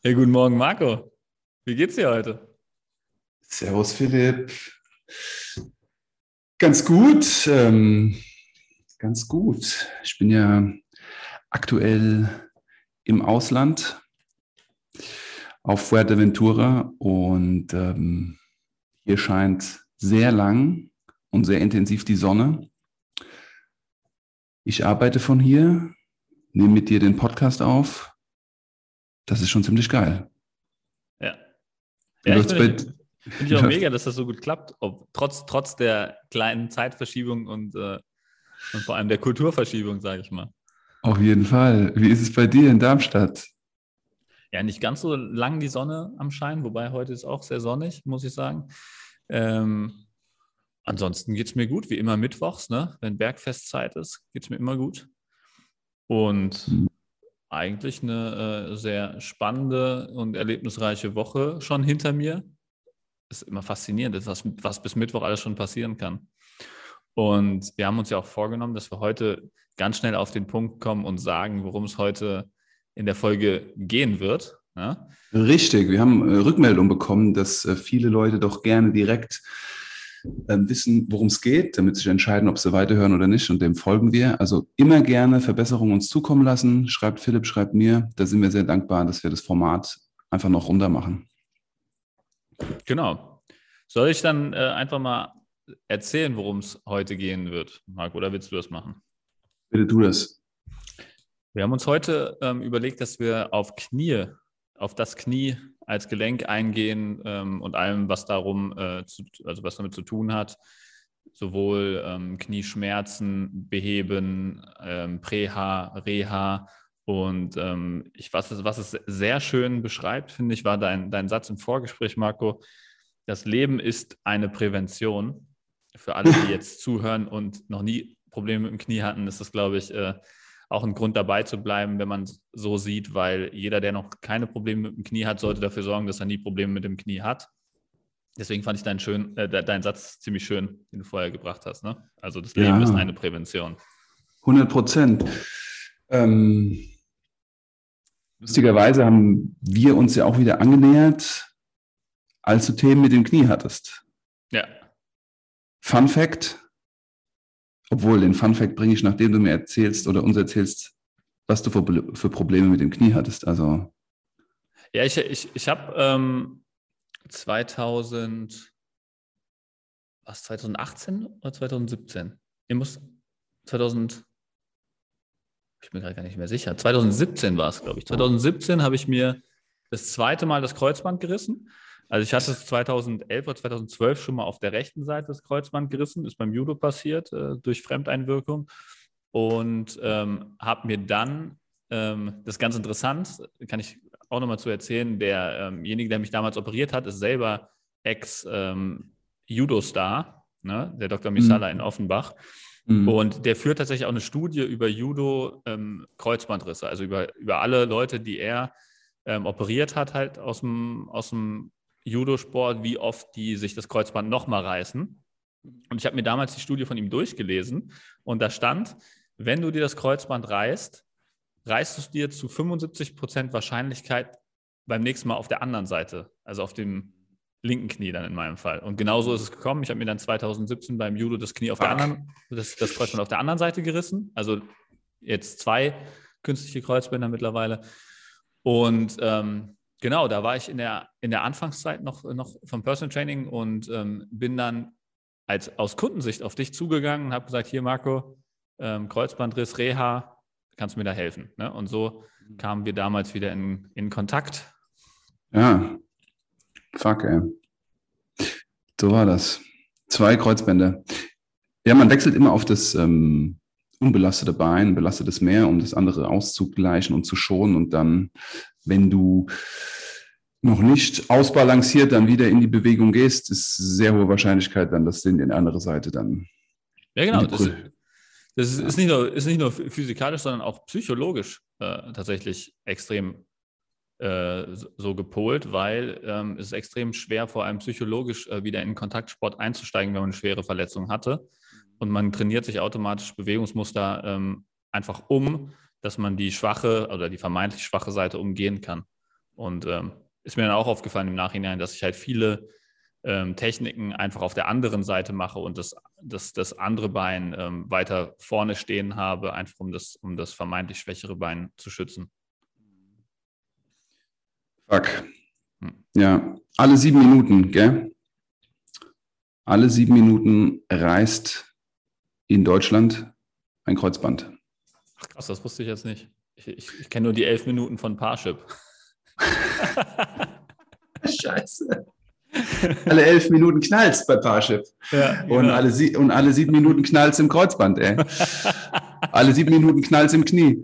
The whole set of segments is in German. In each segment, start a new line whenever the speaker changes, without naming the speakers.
Hey, guten Morgen, Marco. Wie geht's dir heute?
Servus, Philipp. Ganz gut, ähm, ganz gut. Ich bin ja aktuell im Ausland auf Fuerteventura und ähm, hier scheint sehr lang und sehr intensiv die Sonne. Ich arbeite von hier, nehme mit dir den Podcast auf. Das ist schon ziemlich geil.
Ja. Ja, ich finde find ich auch mega, dass das so gut klappt, ob, trotz, trotz der kleinen Zeitverschiebung und, äh, und vor allem der Kulturverschiebung, sage ich mal.
Auf jeden Fall. Wie ist es bei dir in Darmstadt?
Ja, nicht ganz so lang die Sonne am Schein, wobei heute ist auch sehr sonnig, muss ich sagen. Ähm, ansonsten geht es mir gut, wie immer mittwochs, ne? wenn Bergfestzeit ist, geht es mir immer gut. Und mhm. Eigentlich eine äh, sehr spannende und erlebnisreiche Woche schon hinter mir. Ist immer faszinierend, was, was bis Mittwoch alles schon passieren kann. Und wir haben uns ja auch vorgenommen, dass wir heute ganz schnell auf den Punkt kommen und sagen, worum es heute in der Folge gehen wird. Ja?
Richtig, wir haben äh, Rückmeldung bekommen, dass äh, viele Leute doch gerne direkt wissen, worum es geht, damit sich entscheiden, ob sie weiterhören oder nicht. Und dem folgen wir. Also immer gerne Verbesserungen uns zukommen lassen. Schreibt Philipp, schreibt mir. Da sind wir sehr dankbar, dass wir das Format einfach noch runter machen.
Genau. Soll ich dann äh, einfach mal erzählen, worum es heute gehen wird, Marc, oder willst du das machen?
Bitte tu das.
Wir haben uns heute ähm, überlegt, dass wir auf Knie, auf das Knie als Gelenk eingehen ähm, und allem, was darum, äh, zu, also was damit zu tun hat, sowohl ähm, Knieschmerzen beheben, ähm, Präha, Reha und ähm, ich, was, es, was es sehr schön beschreibt, finde ich, war dein, dein Satz im Vorgespräch, Marco. Das Leben ist eine Prävention. Für alle, die jetzt zuhören und noch nie Probleme mit dem Knie hatten, ist das, glaube ich, äh, auch ein Grund dabei zu bleiben, wenn man es so sieht, weil jeder, der noch keine Probleme mit dem Knie hat, sollte dafür sorgen, dass er nie Probleme mit dem Knie hat. Deswegen fand ich deinen, schön, äh, deinen Satz ziemlich schön, den du vorher gebracht hast. Ne? Also das Leben ja, ist eine Prävention.
100 Prozent. Ähm, lustigerweise haben wir uns ja auch wieder angenähert, als du Themen mit dem Knie hattest.
Ja.
Fun Fact, obwohl, den Fun Fact bringe ich, nachdem du mir erzählst oder uns erzählst, was du für, für Probleme mit dem Knie hattest. Also.
Ja, ich, ich, ich habe ähm, 2000, was, 2018 oder 2017? Ich muss 2000, ich bin gerade gar nicht mehr sicher. 2017 war es, glaube ich. 2017 habe ich mir das zweite Mal das Kreuzband gerissen. Also ich hatte es 2011 oder 2012 schon mal auf der rechten Seite das Kreuzband gerissen, ist beim Judo passiert äh, durch Fremdeinwirkung und ähm, habe mir dann, ähm, das ist ganz interessant, kann ich auch nochmal zu erzählen, derjenige, ähm der mich damals operiert hat, ist selber Ex-Judo-Star, ähm, ne? der Dr. Misala mhm. in Offenbach. Mhm. Und der führt tatsächlich auch eine Studie über Judo-Kreuzbandrisse, ähm, also über, über alle Leute, die er ähm, operiert hat, halt aus dem, aus dem Judosport, wie oft die sich das Kreuzband nochmal reißen. Und ich habe mir damals die Studie von ihm durchgelesen und da stand, wenn du dir das Kreuzband reißt, reißt du es dir zu 75 Prozent Wahrscheinlichkeit beim nächsten Mal auf der anderen Seite, also auf dem linken Knie dann in meinem Fall. Und genau so ist es gekommen. Ich habe mir dann 2017 beim Judo das Knie auf der anderen, das, das Kreuzband auf der anderen Seite gerissen. Also jetzt zwei künstliche Kreuzbänder mittlerweile. Und ähm, genau, da war ich in der, in der Anfangszeit noch, noch vom Personal Training und ähm, bin dann als, aus Kundensicht auf dich zugegangen und habe gesagt, hier Marco, ähm, Kreuzbandriss, Reha, kannst du mir da helfen? Ne? Und so kamen wir damals wieder in, in Kontakt.
Ja, fuck, ey. So war das. Zwei Kreuzbänder. Ja, man wechselt immer auf das ähm, unbelastete Bein, belastetes Meer, um das andere auszugleichen und zu schonen. Und dann, wenn du noch nicht ausbalanciert dann wieder in die Bewegung gehst, ist sehr hohe Wahrscheinlichkeit dann, dass du in die andere Seite dann.
Ja, genau. Das, das ist, ja. ist, nicht nur, ist nicht nur physikalisch, sondern auch psychologisch äh, tatsächlich extrem äh, so gepolt, weil ähm, es ist extrem schwer, vor allem psychologisch äh, wieder in Kontaktsport einzusteigen, wenn man eine schwere Verletzung hatte und man trainiert sich automatisch Bewegungsmuster ähm, einfach um, dass man die schwache oder die vermeintlich schwache Seite umgehen kann. Und ähm, ist mir dann auch aufgefallen im Nachhinein, dass ich halt viele ähm, Techniken einfach auf der anderen Seite mache und das, das, das andere Bein ähm, weiter vorne stehen habe, einfach um das, um das vermeintlich schwächere Bein zu schützen.
Fuck. Hm. Ja, alle sieben Minuten, gell? Alle sieben Minuten reißt in Deutschland ein Kreuzband.
Ach krass, das wusste ich jetzt nicht. Ich, ich, ich kenne nur die elf Minuten von Parship.
Scheiße. Alle elf Minuten knallt's bei Parship. Ja, und, genau. alle und alle sieben Minuten knallt's im Kreuzband, ey. alle sieben Minuten knallt's im Knie.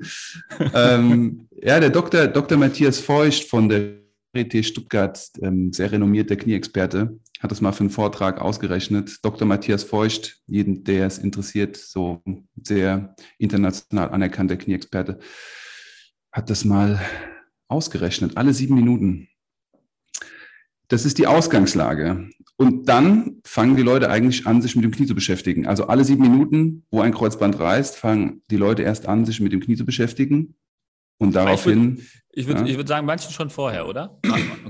ähm, ja, der Dr. Dr. Matthias Feucht von der RT Stuttgart, ähm, sehr renommierter Knieexperte, hat das mal für einen Vortrag ausgerechnet. Dr. Matthias Feucht, jeden, der es interessiert, so sehr international anerkannter Knieexperte, hat das mal ausgerechnet, alle sieben Minuten. Das ist die Ausgangslage. Und dann fangen die Leute eigentlich an, sich mit dem Knie zu beschäftigen. Also alle sieben Minuten, wo ein Kreuzband reißt, fangen die Leute erst an, sich mit dem Knie zu beschäftigen. Und daraufhin.
Ich würde ja. würd sagen, manchen schon vorher, oder?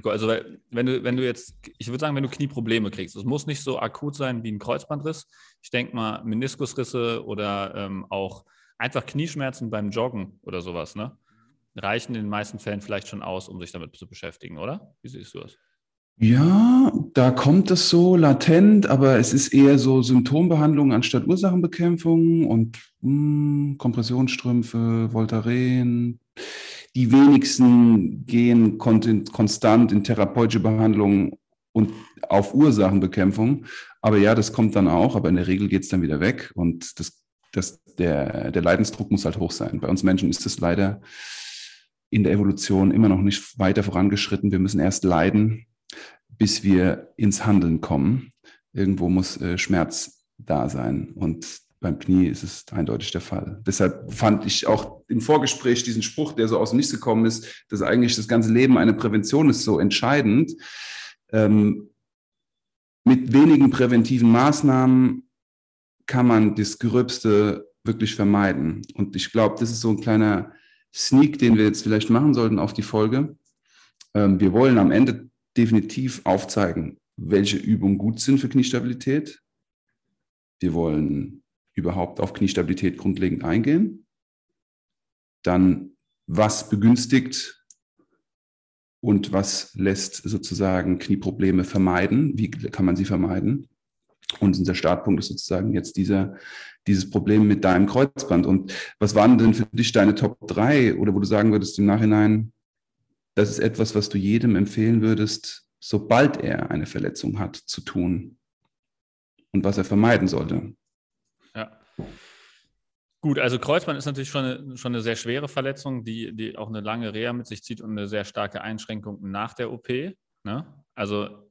Also, wenn du, wenn du jetzt, ich würde sagen, wenn du Knieprobleme kriegst, es muss nicht so akut sein wie ein Kreuzbandriss. Ich denke mal, Meniskusrisse oder ähm, auch einfach Knieschmerzen beim Joggen oder sowas, ne? Reichen in den meisten Fällen vielleicht schon aus, um sich damit zu beschäftigen, oder? Wie siehst du das?
Ja, da kommt es so latent, aber es ist eher so Symptombehandlung anstatt Ursachenbekämpfung und mh, hm, Kompressionsstrümpfe, Voltaren. Die wenigsten gehen konstant in therapeutische Behandlung und auf Ursachenbekämpfung. Aber ja, das kommt dann auch, aber in der Regel geht es dann wieder weg und das, das, der, der Leidensdruck muss halt hoch sein. Bei uns Menschen ist es leider in der Evolution immer noch nicht weiter vorangeschritten. Wir müssen erst leiden, bis wir ins Handeln kommen. Irgendwo muss äh, Schmerz da sein. Und beim Knie ist es eindeutig der Fall. Deshalb fand ich auch im Vorgespräch diesen Spruch, der so aus dem Nichts gekommen ist, dass eigentlich das ganze Leben eine Prävention ist, so entscheidend. Ähm, mit wenigen präventiven Maßnahmen kann man das Gröbste wirklich vermeiden. Und ich glaube, das ist so ein kleiner Sneak, den wir jetzt vielleicht machen sollten auf die Folge. Ähm, wir wollen am Ende definitiv aufzeigen, welche Übungen gut sind für Kniestabilität. Wir wollen überhaupt auf Kniestabilität grundlegend eingehen. Dann, was begünstigt und was lässt sozusagen Knieprobleme vermeiden? Wie kann man sie vermeiden? Und unser Startpunkt ist sozusagen jetzt dieser, dieses Problem mit deinem Kreuzband. Und was waren denn für dich deine Top 3 oder wo du sagen würdest im Nachhinein, das ist etwas, was du jedem empfehlen würdest, sobald er eine Verletzung hat, zu tun und was er vermeiden sollte?
Gut, also Kreuzband ist natürlich schon eine, schon eine sehr schwere Verletzung, die, die auch eine lange Reha mit sich zieht und eine sehr starke Einschränkung nach der OP. Ne? Also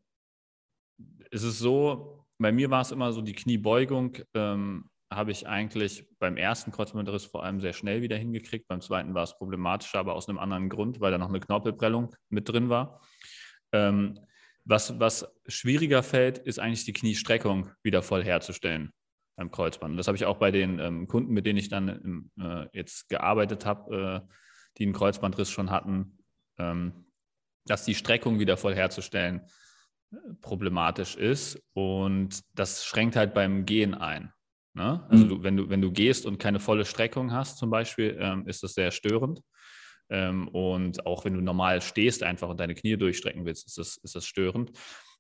es ist so, bei mir war es immer so, die Kniebeugung ähm, habe ich eigentlich beim ersten Kreuzbandriss vor allem sehr schnell wieder hingekriegt. Beim zweiten war es problematischer, aber aus einem anderen Grund, weil da noch eine Knorpelprellung mit drin war. Ähm, was, was schwieriger fällt, ist eigentlich die Kniestreckung wieder voll herzustellen beim Kreuzband. Und das habe ich auch bei den ähm, Kunden, mit denen ich dann im, äh, jetzt gearbeitet habe, äh, die einen Kreuzbandriss schon hatten, ähm, dass die Streckung wieder voll herzustellen äh, problematisch ist. Und das schränkt halt beim Gehen ein. Ne? Also mhm. du, wenn, du, wenn du gehst und keine volle Streckung hast zum Beispiel, ähm, ist das sehr störend. Ähm, und auch wenn du normal stehst einfach und deine Knie durchstrecken willst, ist das, ist das störend.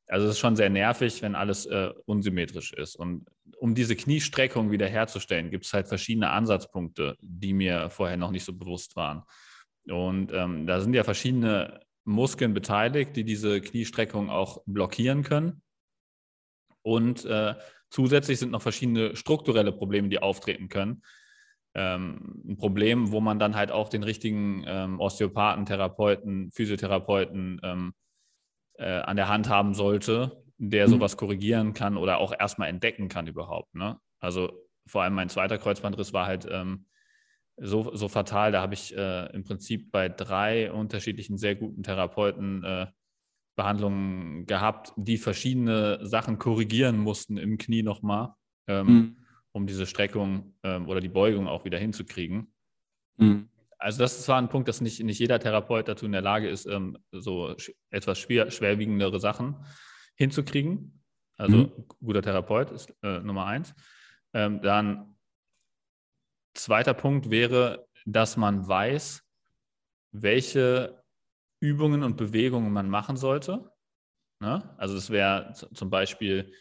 Also es ist schon sehr nervig, wenn alles äh, unsymmetrisch ist. Und um diese Kniestreckung wiederherzustellen, gibt es halt verschiedene Ansatzpunkte, die mir vorher noch nicht so bewusst waren. Und ähm, da sind ja verschiedene Muskeln beteiligt, die diese Kniestreckung auch blockieren können. Und äh, Zusätzlich sind noch verschiedene strukturelle Probleme, die auftreten können. Ähm, ein Problem, wo man dann halt auch den richtigen ähm, Osteopathen, Therapeuten, Physiotherapeuten ähm, äh, an der Hand haben sollte, der mhm. sowas korrigieren kann oder auch erstmal entdecken kann überhaupt. Ne? Also vor allem mein zweiter Kreuzbandriss war halt ähm, so, so fatal. Da habe ich äh, im Prinzip bei drei unterschiedlichen sehr guten Therapeuten äh, Behandlungen gehabt, die verschiedene Sachen korrigieren mussten im Knie nochmal, ähm, mhm. um diese Streckung ähm, oder die Beugung auch wieder hinzukriegen. Mhm. Also das ist zwar ein Punkt, dass nicht, nicht jeder Therapeut dazu in der Lage ist, ähm, so etwas schwer, schwerwiegendere Sachen hinzukriegen. Also mhm. guter Therapeut ist äh, Nummer eins. Ähm, dann zweiter Punkt wäre, dass man weiß, welche Übungen und Bewegungen man machen sollte. Ne? Also es wäre zum Beispiel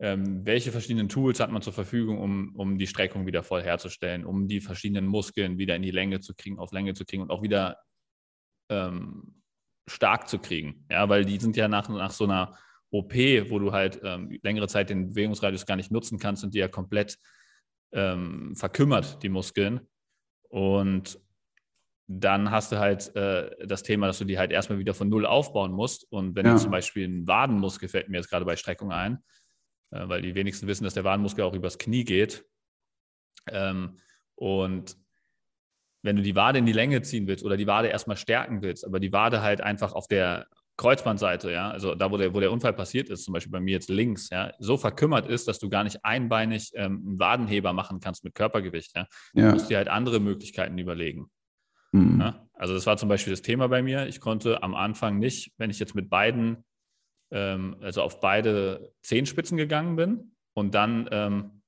ähm, welche verschiedenen Tools hat man zur Verfügung, um, um die Streckung wieder voll herzustellen, um die verschiedenen Muskeln wieder in die Länge zu kriegen, auf Länge zu kriegen und auch wieder ähm, stark zu kriegen. Ja, weil die sind ja nach, nach so einer OP, wo du halt ähm, längere Zeit den Bewegungsradius gar nicht nutzen kannst, sind die ja komplett ähm, verkümmert, die Muskeln. Und dann hast du halt äh, das Thema, dass du die halt erstmal wieder von Null aufbauen musst. Und wenn ja. du zum Beispiel einen Wadenmuskel, fällt mir jetzt gerade bei Streckung ein, äh, weil die wenigsten wissen, dass der Wadenmuskel auch übers Knie geht. Ähm, und wenn du die Wade in die Länge ziehen willst oder die Wade erstmal stärken willst, aber die Wade halt einfach auf der Kreuzbandseite, ja, also da, wo der, wo der Unfall passiert ist, zum Beispiel bei mir jetzt links, ja, so verkümmert ist, dass du gar nicht einbeinig ähm, einen Wadenheber machen kannst mit Körpergewicht. Ja. Du ja. musst dir halt andere Möglichkeiten überlegen. Mhm. Ja. Also das war zum Beispiel das Thema bei mir. Ich konnte am Anfang nicht, wenn ich jetzt mit beiden ähm, also auf beide Zehenspitzen gegangen bin und dann ähm,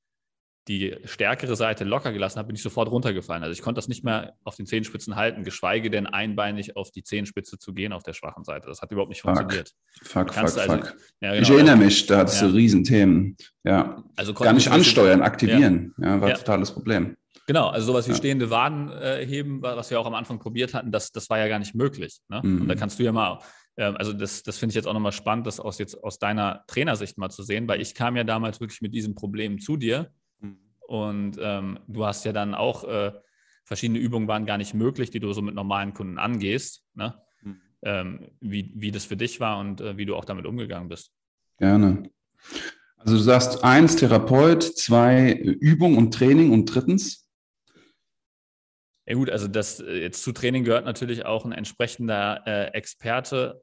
die stärkere Seite locker gelassen habe, bin ich sofort runtergefallen. Also ich konnte das nicht mehr auf den Zehenspitzen halten, geschweige denn einbeinig auf die Zehenspitze zu gehen auf der schwachen Seite. Das hat überhaupt nicht fuck, funktioniert.
Fuck, fuck, also, fuck. Ja, genau, ich erinnere mich, da hattest ja. du Riesenthemen. Ja. Also Gar nicht ansteuern, aktivieren. Ja, ja war ein totales Problem.
Genau, also sowas wie stehende Waden äh, heben, was wir auch am Anfang probiert hatten, das, das war ja gar nicht möglich. Ne? Mhm. Und da kannst du ja mal also das, das finde ich jetzt auch nochmal spannend, das aus, jetzt aus deiner Trainersicht mal zu sehen, weil ich kam ja damals wirklich mit diesem Problem zu dir mhm. und ähm, du hast ja dann auch, äh, verschiedene Übungen waren gar nicht möglich, die du so mit normalen Kunden angehst, ne? Mhm. ähm, wie, wie das für dich war und äh, wie du auch damit umgegangen bist.
Gerne. Also du sagst eins Therapeut, zwei Übung und Training und drittens
ja gut, also das äh, jetzt zu Training gehört natürlich auch ein entsprechender äh, Experte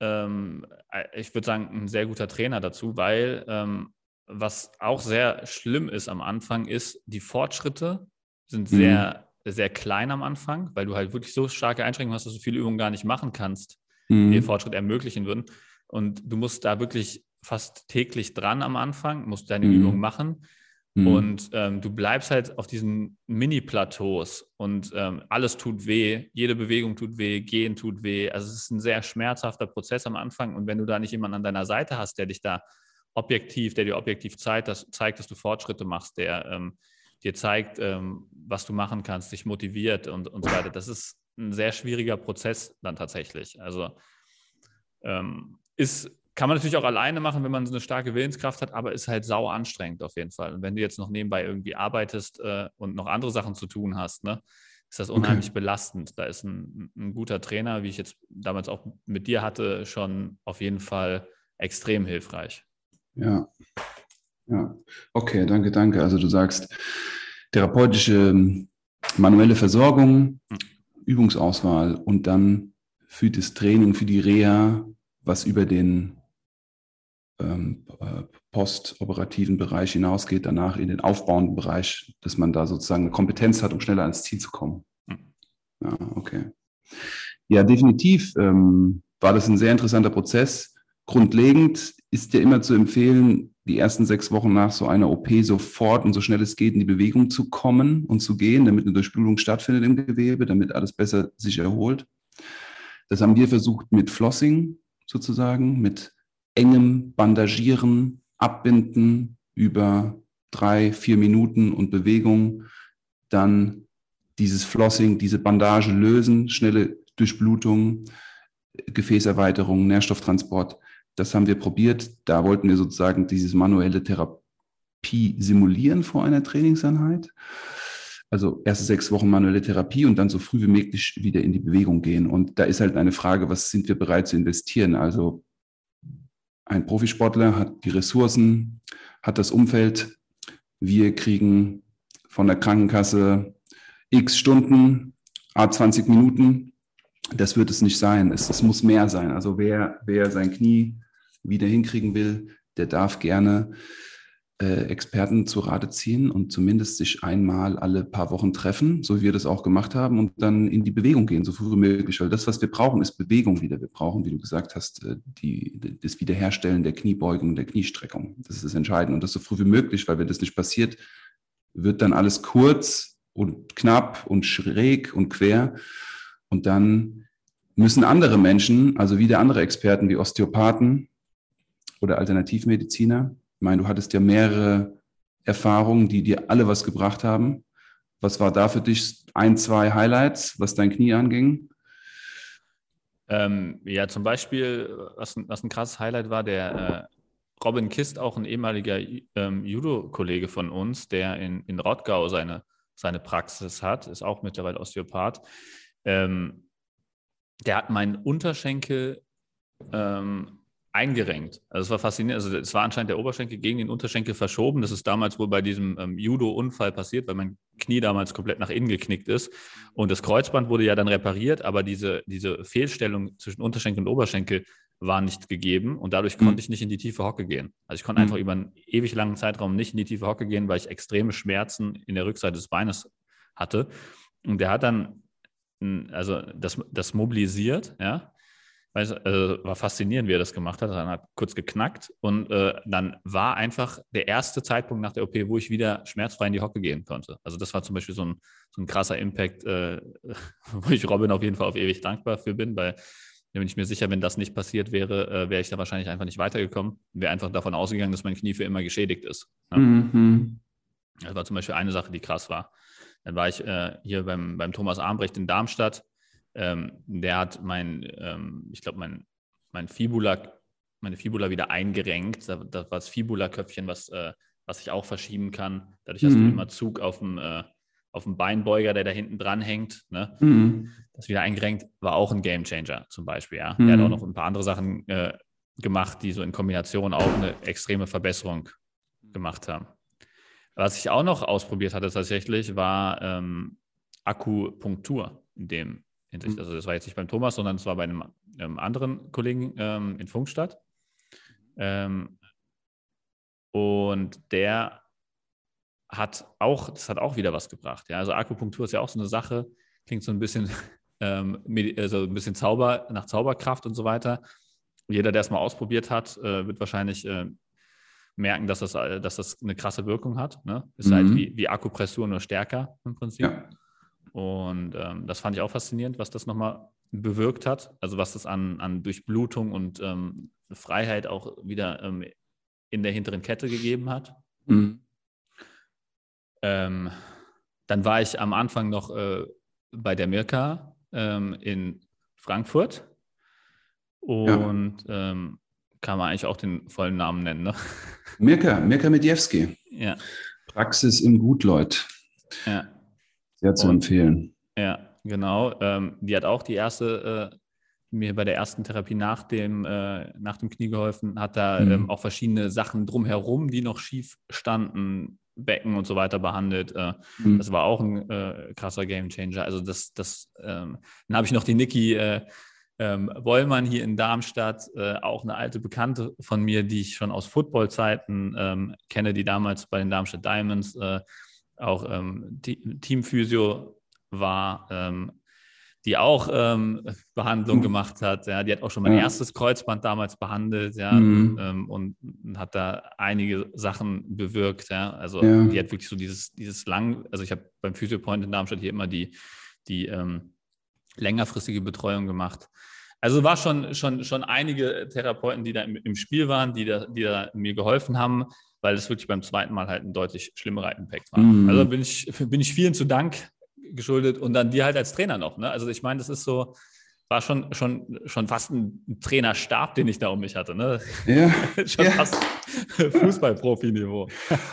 ähm, äh, ich würde sagen, ein sehr guter Trainer dazu, weil ähm, was auch sehr schlimm ist am Anfang, ist, die Fortschritte sind sehr, mhm. sehr klein am Anfang, weil du halt wirklich so starke Einschränkungen hast, dass du viele Übungen gar nicht machen kannst, mhm. die den Fortschritt ermöglichen würden. Und du musst da wirklich fast täglich dran am Anfang, musst deine mhm. Übungen machen. Mhm. Und ähm, du bleibst halt auf diesen Mini-Plateaus und ähm, alles tut weh, jede Bewegung tut weh, gehen tut weh. Also es ist ein sehr schmerzhafter Prozess am Anfang. Und wenn du da nicht jemanden an deiner Seite hast, der dich da objektiv, der dir objektiv zeigt, dass, zeigt, dass du Fortschritte machst, der ähm, dir zeigt, ähm, was du machen kannst, dich motiviert und, und so weiter. Das ist ein sehr schwieriger Prozess dann tatsächlich. Also ähm, ist kann man natürlich auch alleine machen, wenn man so eine starke Willenskraft hat, aber ist halt sau anstrengend auf jeden Fall. Und wenn du jetzt noch nebenbei irgendwie arbeitest äh, und noch andere Sachen zu tun hast, ne, ist das unheimlich okay. belastend. Da ist ein, ein, guter Trainer, wie ich jetzt damals auch mit dir hatte, schon auf jeden Fall extrem hilfreich.
Ja. Ja. Okay, danke, danke. Also du sagst, therapeutische ähm, manuelle Versorgung, hm. Übungsauswahl und dann für das Training, für die Reha, was über den ähm, äh, postoperativen Bereich hinausgeht, danach in den aufbauenden Bereich, dass man da sozusagen eine Kompetenz hat, um schneller ans Ziel zu kommen. Hm. Ja, okay. Ja, definitiv ähm, war das ein sehr interessanter Prozess. Grundlegend ist ja immer zu empfehlen, die ersten sechs Wochen nach so einer OP sofort und so schnell es geht in die Bewegung zu kommen und zu gehen, damit eine Durchblutung stattfindet im Gewebe, damit alles besser sich erholt. Das haben wir versucht mit Flossing sozusagen, mit engem Bandagieren, Abbinden über drei, vier Minuten und Bewegung, dann dieses Flossing, diese Bandage lösen, schnelle Durchblutung, Gefäßerweiterung, Nährstofftransport. Das haben wir probiert. Da wollten wir sozusagen dieses manuelle Therapie simulieren vor einer Trainingseinheit. Also erste sechs Wochen manuelle Therapie und dann so früh wie möglich wieder in die Bewegung gehen. Und da ist halt eine Frage, was sind wir bereit zu investieren? Also ein Profisportler hat die Ressourcen, hat das Umfeld. Wir kriegen von der Krankenkasse x Stunden, a 20 Minuten. Das wird es nicht sein. Es, es muss mehr sein. Also wer, wer sein Knie wieder hinkriegen will, der darf gerne Experten zu Rate ziehen und zumindest sich einmal alle paar Wochen treffen, so wie wir das auch gemacht haben, und dann in die Bewegung gehen, so früh wie möglich. Weil das, was wir brauchen, ist Bewegung wieder. Wir brauchen, wie du gesagt hast, äh, die, das Wiederherstellen der Kniebeugung, der Kniestreckung. Das ist das Entscheidende. Und das so früh wie möglich, weil wenn das nicht passiert, wird dann alles kurz und knapp und schräg und quer. Und dann müssen andere Menschen, also wieder andere Experten wie Osteopathen oder Alternativmediziner, ich meine, du hattest ja mehrere Erfahrungen, die dir alle was gebracht haben. Was war da für dich ein, zwei Highlights, was dein Knie anging?
Ähm, ja, zum Beispiel, was ein, was ein krasses Highlight war, der äh, Robin Kist, auch ein ehemaliger ähm, Judo-Kollege von uns, der in, in Rottgau seine, seine Praxis hat, ist auch mittlerweile Osteopath. Ähm, der hat meinen Unterschenkel ähm, eingerenkt. Also es war faszinierend. Also es war anscheinend der Oberschenkel gegen den Unterschenkel verschoben. Das ist damals wohl bei diesem ähm, Judo-Unfall passiert, weil mein Knie damals komplett nach innen geknickt ist. Und das Kreuzband wurde ja dann repariert, aber diese, diese Fehlstellung zwischen Unterschenkel und Oberschenkel war nicht gegeben und dadurch mhm. konnte ich nicht in die tiefe Hocke gehen. Also ich konnte mhm. einfach über einen ewig langen Zeitraum nicht in die tiefe Hocke gehen, weil ich extreme Schmerzen in der Rückseite des Beines hatte. Und der hat dann also das, das mobilisiert, ja, weiß, äh, war faszinierend, wie er das gemacht hat. Dann hat kurz geknackt und äh, dann war einfach der erste Zeitpunkt nach der OP, wo ich wieder schmerzfrei in die Hocke gehen konnte. Also das war zum Beispiel so ein, so ein krasser Impact, äh, wo ich Robin auf jeden Fall auf ewig dankbar für bin, weil da bin ich mir sicher, wenn das nicht passiert wäre, äh, wäre ich da wahrscheinlich einfach nicht weitergekommen. Wäre einfach davon ausgegangen, dass mein Knie für immer geschädigt ist. Ne? Mhm. Das war zum Beispiel eine Sache, die krass war. Dann war ich äh, hier beim, beim Thomas Armbrecht in Darmstadt ähm, der hat mein, ähm, ich glaube, mein, mein Fibula, meine Fibula wieder eingerenkt. Das war das Fibula-Köpfchen, was, äh, was ich auch verschieben kann. Dadurch hast mhm. du immer Zug auf dem, äh, auf dem Beinbeuger, der da hinten dran hängt. Ne? Mhm. Das wieder eingerenkt war auch ein Gamechanger zum Beispiel. Ja? Mhm. Der hat auch noch ein paar andere Sachen äh, gemacht, die so in Kombination auch eine extreme Verbesserung gemacht haben. Was ich auch noch ausprobiert hatte tatsächlich, war ähm, Akupunktur in dem. Mhm. Also das war jetzt nicht beim Thomas, sondern es war bei einem ähm, anderen Kollegen ähm, in Funkstadt. Ähm, und der hat auch, das hat auch wieder was gebracht. Ja, also Akupunktur ist ja auch so eine Sache, klingt so ein bisschen, ähm, also ein bisschen Zauber, nach Zauberkraft und so weiter. Jeder, der es mal ausprobiert hat, äh, wird wahrscheinlich äh, merken, dass das, äh, dass das eine krasse Wirkung hat. Ne? Ist halt mhm. halt wie, wie Akupressur nur stärker im Prinzip. Ja. Und ähm, das fand ich auch faszinierend, was das nochmal bewirkt hat. Also was das an, an Durchblutung und ähm, Freiheit auch wieder ähm, in der hinteren Kette gegeben hat. Mhm. Ähm, dann war ich am Anfang noch äh, bei der Mirka ähm, in Frankfurt und ja. Ähm, kann man eigentlich auch den vollen Namen nennen. Ne?
Mirka, Mirka Medjewski.
Ja.
Praxis im Gutleut.
Ja.
Sehr zu und, empfehlen.
Ja, genau. Ähm, die hat auch die erste, äh, mir bei der ersten Therapie nach dem, äh, nach dem Knie geholfen, hat da mhm. ähm, auch verschiedene Sachen drumherum, die noch schief standen, Becken und so weiter behandelt. Äh, mhm. Das war auch ein äh, krasser Gamechanger. Also das, das, ähm, dann habe ich noch die Niki äh, ähm, Wollmann hier in Darmstadt, äh, auch eine alte Bekannte von mir, die ich schon aus Footballzeiten ähm, kenne, die damals bei den Darmstadt Diamonds äh, auch ähm, Teamphysio war, ähm, die auch ähm, Behandlung mhm. gemacht hat. Ja, die hat auch schon mein ja. erstes Kreuzband damals behandelt, ja, mhm. und hat da einige Sachen bewirkt. Ja, also ja. die hat wirklich so dieses, dieses lang, also ich habe beim Physiopoint in Darmstadt hier immer die, die ähm, längerfristige Betreuung gemacht. Also war schon, schon, schon einige Therapeuten, die da im, im Spiel waren, die da, die da mir geholfen haben weil es wirklich beim zweiten Mal halt ein deutlich schlimmerer Impact war. Mhm. Also bin ich, bin ich vielen zu Dank geschuldet und dann dir halt als Trainer noch. Ne? Also ich meine, das ist so, war schon, schon, schon fast ein Trainerstab, den ich da um mich hatte. Ne?
Ja.
schon ja. fast Fußballprofi-Niveau.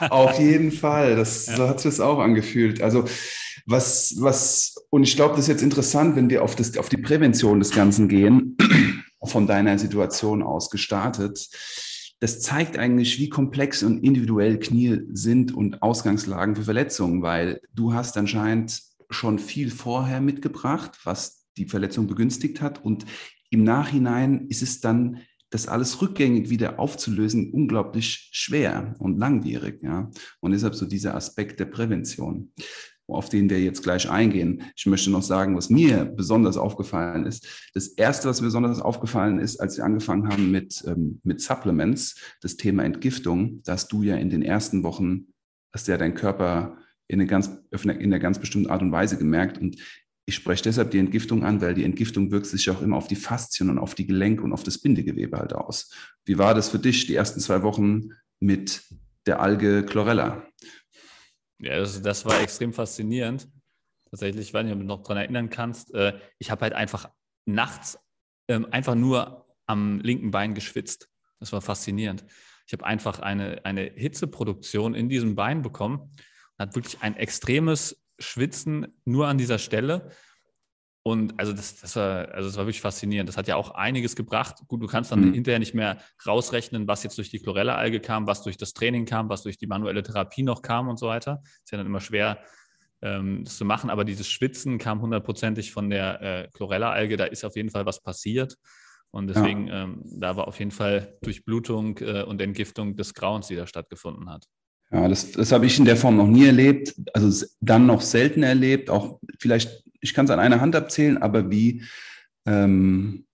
Auf jeden Fall, das, ja. so hat es auch angefühlt. Also was, was, und ich glaube, das ist jetzt interessant, wenn wir auf, das, auf die Prävention des Ganzen gehen, von deiner Situation aus gestartet das zeigt eigentlich, wie komplex und individuell Knie sind und Ausgangslagen für Verletzungen, weil du hast anscheinend schon viel vorher mitgebracht, was die Verletzung begünstigt hat. Und im Nachhinein ist es dann das alles rückgängig wieder aufzulösen, unglaublich schwer und langwierig. Ja? Und deshalb so dieser Aspekt der Prävention auf den wir jetzt gleich eingehen. Ich möchte noch sagen, was mir besonders aufgefallen ist. Das Erste, was mir besonders aufgefallen ist, als wir angefangen haben mit, ähm, mit Supplements, das Thema Entgiftung, dass du ja in den ersten Wochen, hast ja dein Körper in einer ganz, in einer ganz bestimmten Art und Weise gemerkt. Und ich spreche deshalb die Entgiftung an, weil die Entgiftung wirkt sich auch immer auf die Faszien und auf die Gelenke und auf das Bindegewebe halt aus. Wie war das für dich, die ersten zwei Wochen mit der Alge Chlorella?
Ja, das, das war extrem faszinierend. Tatsächlich, ich weiß nicht, ob du noch daran erinnern kannst. Äh, ich habe halt einfach nachts ähm, einfach nur am linken Bein geschwitzt. Das war faszinierend. Ich habe einfach eine, eine Hitzeproduktion in diesem Bein bekommen hat wirklich ein extremes Schwitzen nur an dieser Stelle. Und also das, das, war, also das war wirklich faszinierend. Das hat ja auch einiges gebracht. Gut, du kannst dann mhm. hinterher nicht mehr rausrechnen, was jetzt durch die Chlorella-Alge kam, was durch das Training kam, was durch die manuelle Therapie noch kam und so weiter. Ist ja dann immer schwer, ähm, das zu machen. Aber dieses Schwitzen kam hundertprozentig von der äh, Chlorella-Alge. Da ist auf jeden Fall was passiert. Und deswegen, ja. ähm, da war auf jeden Fall Durchblutung äh, und Entgiftung des Grauens, die da stattgefunden hat.
Ja, das, das habe ich in der Form noch nie erlebt, also dann noch selten erlebt, auch vielleicht ich kann es an einer Hand abzählen, aber wie, ähm,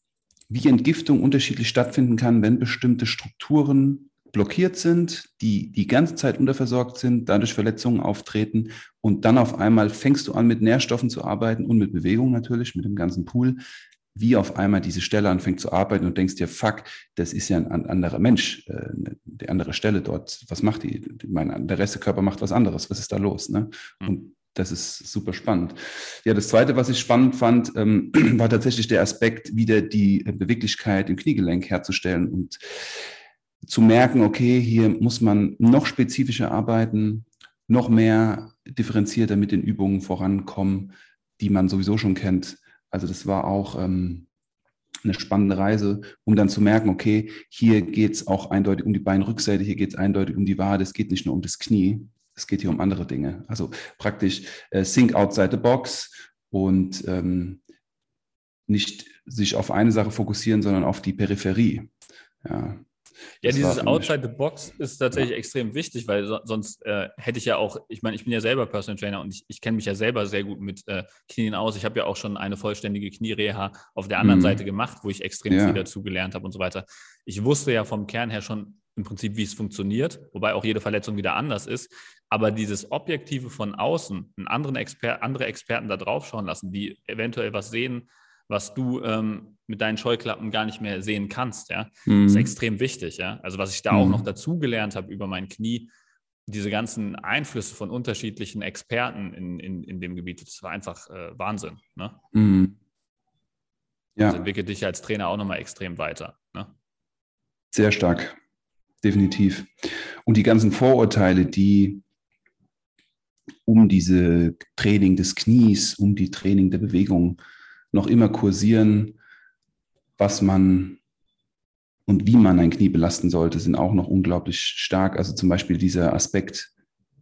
wie Entgiftung unterschiedlich stattfinden kann, wenn bestimmte Strukturen blockiert sind, die die ganze Zeit unterversorgt sind, dadurch Verletzungen auftreten und dann auf einmal fängst du an, mit Nährstoffen zu arbeiten und mit Bewegung natürlich, mit dem ganzen Pool, wie auf einmal diese Stelle anfängt zu arbeiten und denkst dir, fuck, das ist ja ein anderer Mensch, äh, die andere Stelle dort, was macht die? Mein, der Rest der Körper macht was anderes, was ist da los? Ne? Mhm. Und das ist super spannend. Ja, das Zweite, was ich spannend fand, ähm, war tatsächlich der Aspekt, wieder die Beweglichkeit im Kniegelenk herzustellen und zu merken, okay, hier muss man noch spezifischer arbeiten, noch mehr differenzierter mit den Übungen vorankommen, die man sowieso schon kennt. Also das war auch ähm, eine spannende Reise, um dann zu merken, okay, hier geht es auch eindeutig um die Beinrückseite, hier geht es eindeutig um die Wade, es geht nicht nur um das Knie, es geht hier um andere Dinge. Also praktisch äh, think outside the box und ähm, nicht sich auf eine Sache fokussieren, sondern auf die Peripherie.
Ja, ja, dieses Outside the Box ist tatsächlich ja. extrem wichtig, weil so, sonst äh, hätte ich ja auch, ich meine, ich bin ja selber Personal Trainer und ich, ich kenne mich ja selber sehr gut mit äh, Knien aus. Ich habe ja auch schon eine vollständige Kniereha auf der anderen mhm. Seite gemacht, wo ich extrem ja. viel dazu gelernt habe und so weiter. Ich wusste ja vom Kern her schon im Prinzip, wie es funktioniert, wobei auch jede Verletzung wieder anders ist. Aber dieses Objektive von außen, einen anderen Exper andere Experten da drauf schauen lassen, die eventuell was sehen, was du ähm, mit deinen Scheuklappen gar nicht mehr sehen kannst, ja, mhm. ist extrem wichtig, ja. Also was ich da mhm. auch noch dazu gelernt habe über mein Knie, diese ganzen Einflüsse von unterschiedlichen Experten in, in, in dem Gebiet, das war einfach äh, Wahnsinn. Ne? Mhm. Ja. Das entwickelt dich als Trainer auch nochmal extrem weiter. Ne?
Sehr stark, definitiv. Und die ganzen Vorurteile, die um diese Training des Knies, um die Training der Bewegung noch immer kursieren, was man und wie man ein Knie belasten sollte, sind auch noch unglaublich stark. Also zum Beispiel dieser Aspekt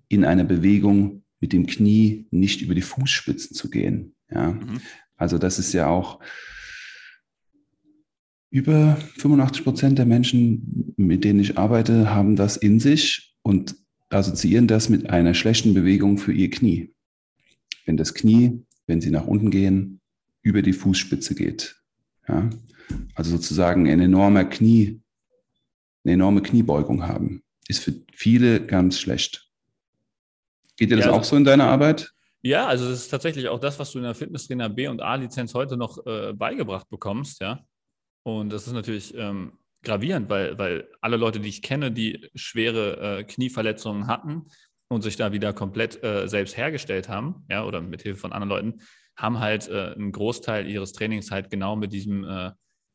in einer Bewegung mit dem Knie nicht über die Fußspitzen zu gehen. Ja, mhm. also das ist ja auch über 85 Prozent der Menschen, mit denen ich arbeite, haben das in sich und assoziieren das mit einer schlechten Bewegung für ihr Knie. Wenn das Knie, wenn sie nach unten gehen, über die Fußspitze geht. Ja? Also sozusagen ein enormer Knie, eine enorme Kniebeugung haben, ist für viele ganz schlecht. Geht dir das ja, also, auch so in deiner Arbeit?
Ja, also das ist tatsächlich auch das, was du in der Fitnesstrainer B und A-Lizenz heute noch äh, beigebracht bekommst, ja. Und das ist natürlich ähm, gravierend, weil, weil alle Leute, die ich kenne, die schwere äh, Knieverletzungen hatten und sich da wieder komplett äh, selbst hergestellt haben, ja, oder mit Hilfe von anderen Leuten, haben halt äh, einen Großteil ihres Trainings halt genau mit diesem äh,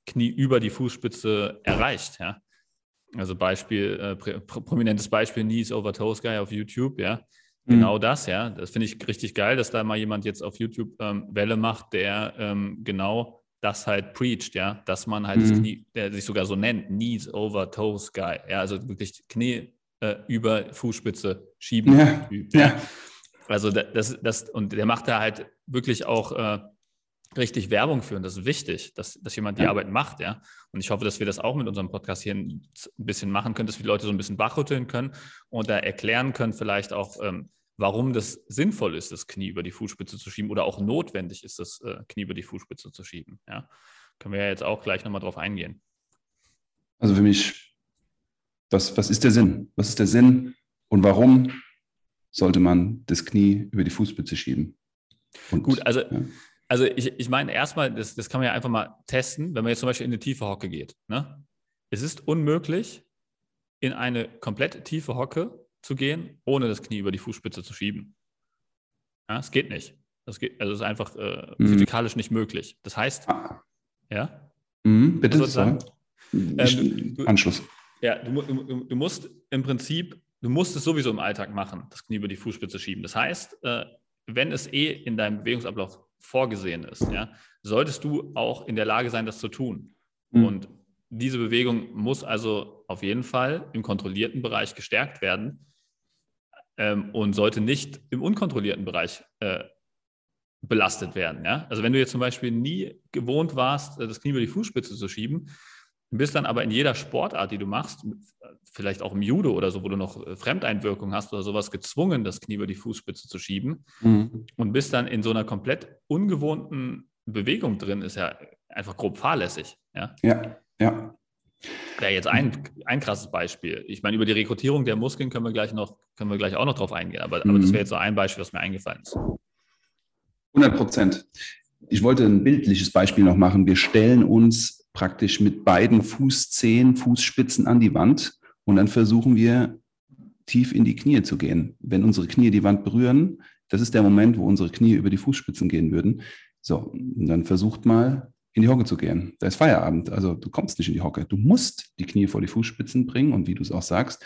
Knie über die Fußspitze erreicht, ja. Also Beispiel, äh, prominentes Beispiel, Knees over Toes Guy auf YouTube, ja. Mhm. Genau das, ja. Das finde ich richtig geil, dass da mal jemand jetzt auf YouTube ähm, Welle macht, der ähm, genau das halt preacht, ja, dass man halt mhm. Knie, der sich sogar so nennt, Knees over Toes Guy, ja, also wirklich Knie äh, über Fußspitze schieben. Ja. Typ, ja. ja. Also das, das, und der macht da halt wirklich auch äh, richtig Werbung führen. Das ist wichtig, dass, dass jemand die ja. Arbeit macht, ja. Und ich hoffe, dass wir das auch mit unserem Podcast hier ein bisschen machen können, dass wir die Leute so ein bisschen wachrütteln können und da erklären können, vielleicht auch, ähm, warum das sinnvoll ist, das Knie über die Fußspitze zu schieben oder auch notwendig ist, das äh, Knie über die Fußspitze zu schieben. Ja. Können wir ja jetzt auch gleich nochmal drauf eingehen.
Also für mich, was, was ist der Sinn? Was ist der Sinn und warum sollte man das Knie über die Fußspitze schieben?
Und, Gut, also ja. Also ich, ich meine erstmal, das, das kann man ja einfach mal testen, wenn man jetzt zum Beispiel in eine tiefe Hocke geht. Ne? Es ist unmöglich, in eine komplett tiefe Hocke zu gehen, ohne das Knie über die Fußspitze zu schieben. Ja, es geht nicht. Das geht, also es ist einfach äh, mhm. physikalisch nicht möglich. Das heißt, ah. ja?
Mhm, bitte sozusagen. Ähm, du, Anschluss.
Ja, du, du, du, musst im Prinzip, du musst es sowieso im Alltag machen, das Knie über die Fußspitze schieben. Das heißt, äh, wenn es eh in deinem Bewegungsablauf vorgesehen ist, ja, solltest du auch in der Lage sein, das zu tun. Mhm. Und diese Bewegung muss also auf jeden Fall im kontrollierten Bereich gestärkt werden ähm, und sollte nicht im unkontrollierten Bereich äh, belastet werden. Ja? Also wenn du jetzt zum Beispiel nie gewohnt warst, das Knie über die Fußspitze zu schieben, bist dann aber in jeder Sportart, die du machst, vielleicht auch im Judo oder so, wo du noch äh, Fremdeinwirkung hast oder sowas, gezwungen, das Knie über die Fußspitze zu schieben mhm. und bist dann in so einer komplett ungewohnten Bewegung drin, ist ja einfach grob fahrlässig. Ja,
ja. ja.
Ja, jetzt ein, ein krasses Beispiel. Ich meine, über die Rekrutierung der Muskeln können wir gleich noch, können wir gleich auch noch drauf eingehen, aber, mhm. aber das mhm. wäre jetzt so ein Beispiel, was mir eingefallen ist.
100 Prozent. Ich wollte ein bildliches Beispiel noch machen. Wir stellen uns praktisch mit beiden Fußzehen, Fußspitzen an die Wand und dann versuchen wir tief in die Knie zu gehen. Wenn unsere Knie die Wand berühren, das ist der Moment, wo unsere Knie über die Fußspitzen gehen würden. So, dann versucht mal in die Hocke zu gehen. Da ist Feierabend, also du kommst nicht in die Hocke. Du musst die Knie vor die Fußspitzen bringen und wie du es auch sagst,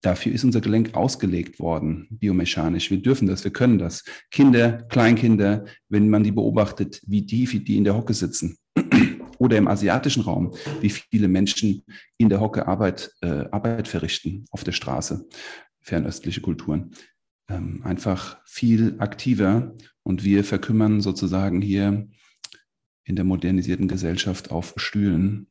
Dafür ist unser Gelenk ausgelegt worden, biomechanisch. Wir dürfen das, wir können das. Kinder, Kleinkinder, wenn man die beobachtet, wie tief die in der Hocke sitzen, oder im asiatischen Raum, wie viele Menschen in der Hocke Arbeit, äh, Arbeit verrichten auf der Straße, fernöstliche Kulturen. Ähm, einfach viel aktiver und wir verkümmern sozusagen hier in der modernisierten Gesellschaft auf Stühlen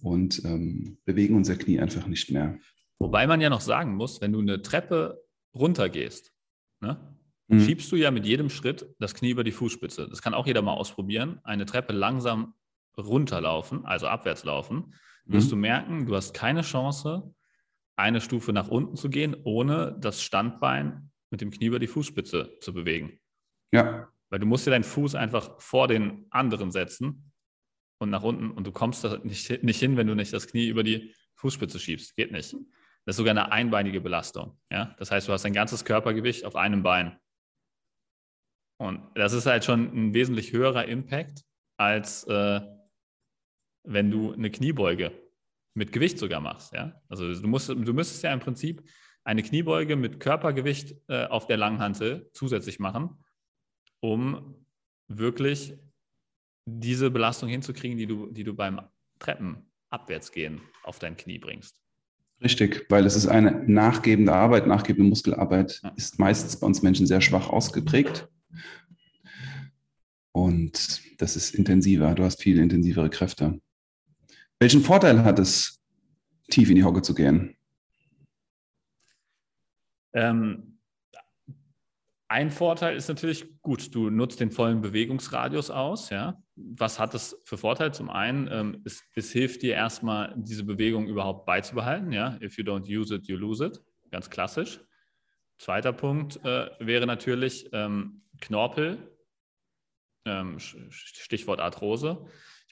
und ähm, bewegen unser Knie einfach nicht mehr.
Wobei man ja noch sagen muss, wenn du eine Treppe runtergehst, ne, mhm. schiebst du ja mit jedem Schritt das Knie über die Fußspitze. Das kann auch jeder mal ausprobieren. Eine Treppe langsam runterlaufen, also abwärts laufen, wirst mhm. du merken, du hast keine Chance, eine Stufe nach unten zu gehen, ohne das Standbein mit dem Knie über die Fußspitze zu bewegen.
Ja.
Weil du musst dir deinen Fuß einfach vor den anderen setzen und nach unten und du kommst da nicht, nicht hin, wenn du nicht das Knie über die Fußspitze schiebst. Geht nicht. Das ist sogar eine einbeinige Belastung. Ja? Das heißt, du hast dein ganzes Körpergewicht auf einem Bein. Und das ist halt schon ein wesentlich höherer Impact als äh, wenn du eine Kniebeuge mit Gewicht sogar machst. Ja? Also du, musst, du müsstest ja im Prinzip eine Kniebeuge mit Körpergewicht äh, auf der Langhantel zusätzlich machen, um wirklich diese Belastung hinzukriegen, die du, die du beim Treppen abwärts gehen auf dein Knie bringst.
Richtig, weil es ist eine nachgebende Arbeit, nachgebende Muskelarbeit ja. ist meistens bei uns Menschen sehr schwach ausgeprägt. Und das ist intensiver, du hast viel intensivere Kräfte. Welchen Vorteil hat es, tief in die Hocke zu gehen?
Ähm, ein Vorteil ist natürlich, gut, du nutzt den vollen Bewegungsradius aus. Ja? Was hat es für Vorteile? Zum einen, ähm, es, es, hilft dir erstmal, diese Bewegung überhaupt beizubehalten. Ja? If you don't use it, you lose it. Ganz klassisch. Zweiter Punkt äh, wäre natürlich ähm, Knorpel, ähm, Stichwort Arthrose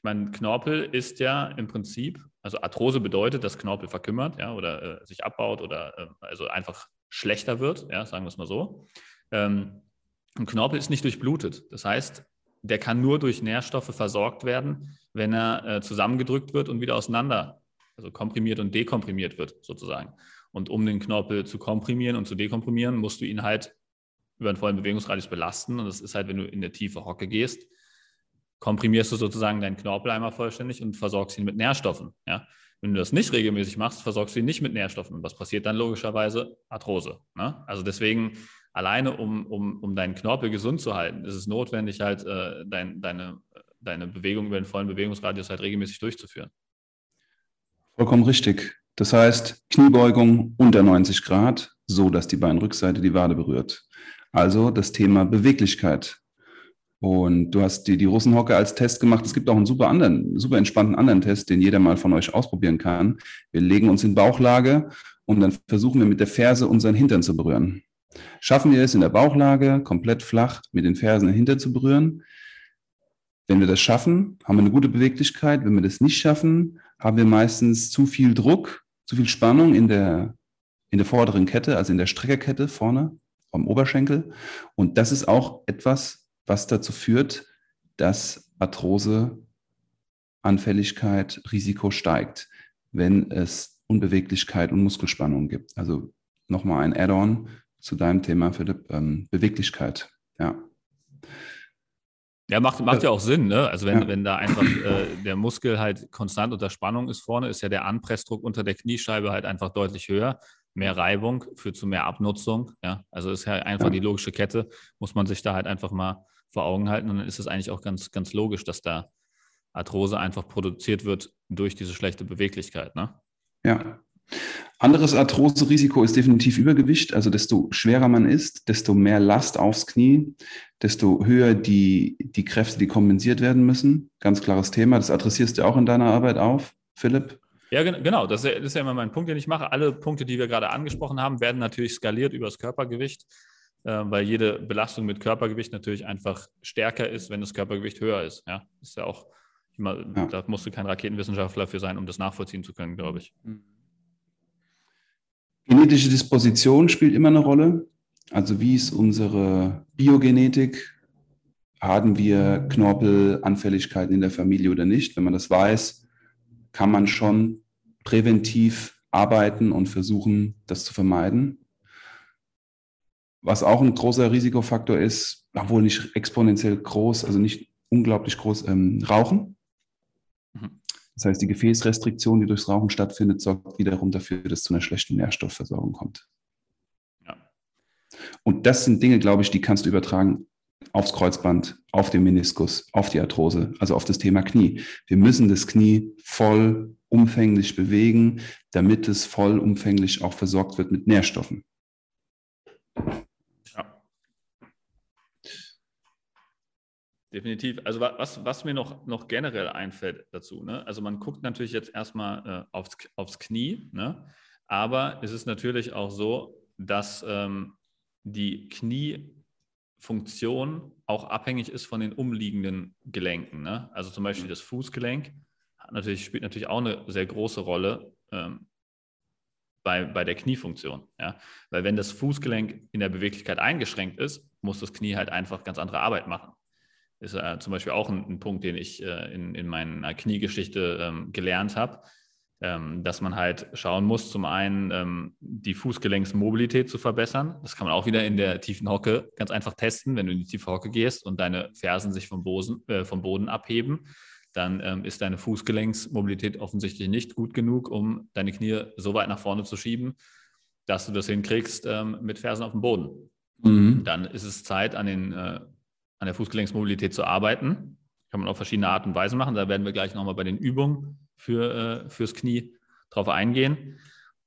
meine, Knorpel ist ja im Prinzip, also Arthrose bedeutet, dass Knorpel verkümmert, ja, oder äh, sich abbaut oder äh, also einfach schlechter wird, ja, sagen wir es mal so. Ähm, und Knorpel ist nicht durchblutet. Das heißt, der kann nur durch Nährstoffe versorgt werden, wenn er äh, zusammengedrückt wird und wieder auseinander, also komprimiert und dekomprimiert wird, sozusagen. Und um den Knorpel zu komprimieren und zu dekomprimieren, musst du ihn halt über einen vollen Bewegungsradius belasten. Und das ist halt, wenn du in der tiefe Hocke gehst, komprimierst du sozusagen deinen Knorpel einmal vollständig und versorgst ihn mit Nährstoffen. Ja? Wenn du das nicht regelmäßig machst, versorgst du ihn nicht mit Nährstoffen. Was passiert dann logischerweise? Arthrose. Ne? Also deswegen alleine um, um, um deinen Knorpel gesund zu halten, ist es notwendig, halt äh, dein, deine, deine Bewegung über den vollen Bewegungsradius halt regelmäßig durchzuführen.
Vollkommen richtig. Das heißt, Kniebeugung unter 90 Grad, so dass die Beinrückseite die Wade berührt. Also das Thema Beweglichkeit. Und du hast die, die Russenhocke als Test gemacht. Es gibt auch einen super anderen, super entspannten anderen Test, den jeder mal von euch ausprobieren kann. Wir legen uns in Bauchlage und dann versuchen wir mit der Ferse unseren Hintern zu berühren. Schaffen wir es in der Bauchlage komplett flach mit den Fersen den Hintern zu berühren? Wenn wir das schaffen, haben wir eine gute Beweglichkeit. Wenn wir das nicht schaffen, haben wir meistens zu viel Druck, zu viel Spannung in der, in der vorderen Kette, also in der Streckerkette vorne am Oberschenkel. Und das ist auch etwas, was dazu führt, dass Arthrose, Anfälligkeit, Risiko steigt, wenn es Unbeweglichkeit und Muskelspannung gibt. Also nochmal ein Add-on zu deinem Thema, Philipp, ähm, Beweglichkeit. Ja.
Ja, macht, macht ja auch Sinn, ne? Also wenn, ja. wenn da einfach äh, der Muskel halt konstant unter Spannung ist vorne, ist ja der Anpressdruck unter der Kniescheibe halt einfach deutlich höher. Mehr Reibung führt zu mehr Abnutzung. Ja, also ist ja einfach ja. die logische Kette, muss man sich da halt einfach mal vor Augen halten. Und dann ist es eigentlich auch ganz, ganz logisch, dass da Arthrose einfach produziert wird durch diese schlechte Beweglichkeit. Ne?
Ja, anderes Arthrose-Risiko ist definitiv Übergewicht. Also desto schwerer man ist, desto mehr Last aufs Knie, desto höher die, die Kräfte, die kompensiert werden müssen. Ganz klares Thema. Das adressierst du auch in deiner Arbeit auf, Philipp.
Ja, genau. Das ist ja immer mein Punkt, den ich mache. Alle Punkte, die wir gerade angesprochen haben, werden natürlich skaliert über das Körpergewicht, weil jede Belastung mit Körpergewicht natürlich einfach stärker ist, wenn das Körpergewicht höher ist. Ja, ist ja auch immer, ja. da musst du kein Raketenwissenschaftler für sein, um das nachvollziehen zu können, glaube ich. Mhm.
Genetische Disposition spielt immer eine Rolle. Also wie ist unsere Biogenetik? Haben wir Knorpelanfälligkeiten in der Familie oder nicht? Wenn man das weiß, kann man schon präventiv arbeiten und versuchen, das zu vermeiden. Was auch ein großer Risikofaktor ist, obwohl nicht exponentiell groß, also nicht unglaublich groß, ähm, Rauchen. Mhm. Das heißt, die Gefäßrestriktion, die durchs Rauchen stattfindet, sorgt wiederum dafür, dass es zu einer schlechten Nährstoffversorgung kommt. Ja. Und das sind Dinge, glaube ich, die kannst du übertragen aufs Kreuzband, auf den Meniskus, auf die Arthrose, also auf das Thema Knie. Wir müssen das Knie voll umfänglich bewegen, damit es vollumfänglich auch versorgt wird mit Nährstoffen.
Definitiv. Also was, was mir noch, noch generell einfällt dazu, ne? also man guckt natürlich jetzt erstmal äh, aufs, aufs Knie, ne? aber es ist natürlich auch so, dass ähm, die Kniefunktion auch abhängig ist von den umliegenden Gelenken. Ne? Also zum Beispiel das Fußgelenk natürlich, spielt natürlich auch eine sehr große Rolle ähm, bei, bei der Kniefunktion. Ja? Weil wenn das Fußgelenk in der Beweglichkeit eingeschränkt ist, muss das Knie halt einfach ganz andere Arbeit machen ist äh, zum Beispiel auch ein, ein, Punkt, den ich äh, in, in meiner Kniegeschichte ähm, gelernt habe, ähm, dass man halt schauen muss, zum einen ähm, die Fußgelenksmobilität zu verbessern. Das kann man auch wieder in der tiefen Hocke ganz einfach testen. Wenn du in die tiefe Hocke gehst und deine Fersen sich vom, Bosen, äh, vom Boden abheben, dann ähm, ist deine Fußgelenksmobilität offensichtlich nicht gut genug, um deine Knie so weit nach vorne zu schieben, dass du das hinkriegst ähm, mit Fersen auf dem Boden. Mhm. Dann ist es Zeit, an den äh, an der Fußgelenksmobilität zu arbeiten. Kann man auf verschiedene Arten und Weisen machen. Da werden wir gleich nochmal bei den Übungen für, äh, fürs Knie drauf eingehen.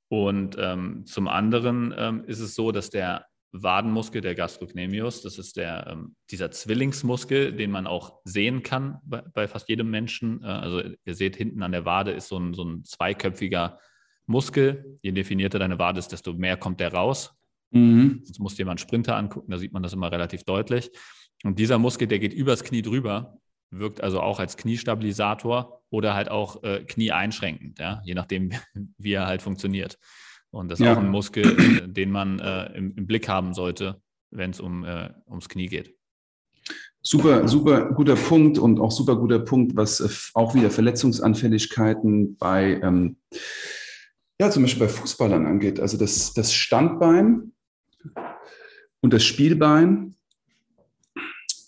Und ähm, zum anderen ähm, ist es so, dass der Wadenmuskel, der Gastrocnemius, das ist der, ähm, dieser Zwillingsmuskel, den man auch sehen kann bei, bei fast jedem Menschen. Äh, also ihr seht, hinten an der Wade ist so ein, so ein zweiköpfiger Muskel. Je definierter deine Wade ist, desto mehr kommt der raus. Mhm. Sonst muss jemand Sprinter angucken, da sieht man das immer relativ deutlich. Und dieser Muskel, der geht übers Knie drüber, wirkt also auch als Kniestabilisator oder halt auch äh, knieeinschränkend, ja? je nachdem, wie er halt funktioniert. Und das ist ja. auch ein Muskel, äh, den man äh, im, im, Blick haben sollte, wenn es um, äh, ums Knie geht.
Super, super guter Punkt und auch super guter Punkt, was äh, auch wieder Verletzungsanfälligkeiten bei, ähm, ja, zum Beispiel bei Fußballern angeht. Also das, das Standbein und das Spielbein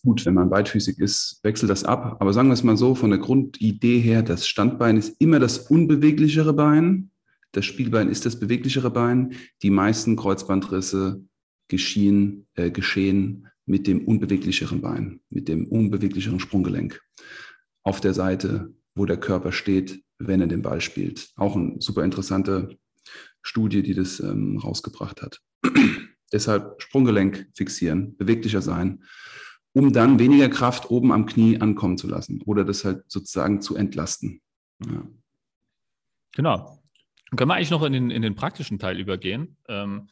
gut, wenn man beidfüßig ist, wechselt das ab. Aber sagen wir es mal so, von der Grundidee her, das Standbein ist immer das unbeweglichere Bein. Das Spielbein ist das beweglichere Bein. Die meisten Kreuzbandrisse geschehen, äh, geschehen mit dem unbeweglicheren Bein, mit dem unbeweglicheren Sprunggelenk auf der Seite, wo der Körper steht, wenn er den Ball spielt. Auch eine super interessante Studie, die das ähm, rausgebracht hat. Deshalb Sprunggelenk fixieren, beweglicher sein, um dann weniger Kraft oben am Knie ankommen zu lassen oder das halt sozusagen zu entlasten. Ja.
Genau. Können wir eigentlich noch in den, in den praktischen Teil übergehen? Ähm,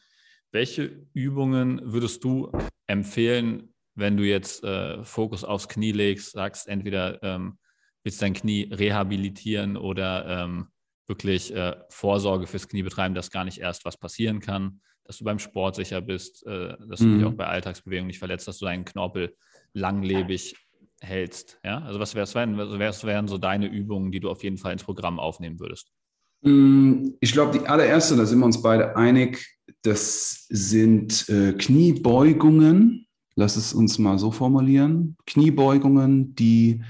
welche Übungen würdest du empfehlen, wenn du jetzt äh, Fokus aufs Knie legst, sagst, entweder ähm, willst dein Knie rehabilitieren oder ähm, wirklich äh, Vorsorge fürs Knie betreiben, dass gar nicht erst was passieren kann, dass du beim Sport sicher bist, äh, dass du dich mhm. auch bei Alltagsbewegungen nicht verletzt, dass du deinen Knorpel langlebig hältst. Ja? Also was, was, wären, was wären so deine Übungen, die du auf jeden Fall ins Programm aufnehmen würdest?
Mm, ich glaube, die allererste, da sind wir uns beide einig, das sind äh, Kniebeugungen. Lass es uns mal so formulieren. Kniebeugungen, die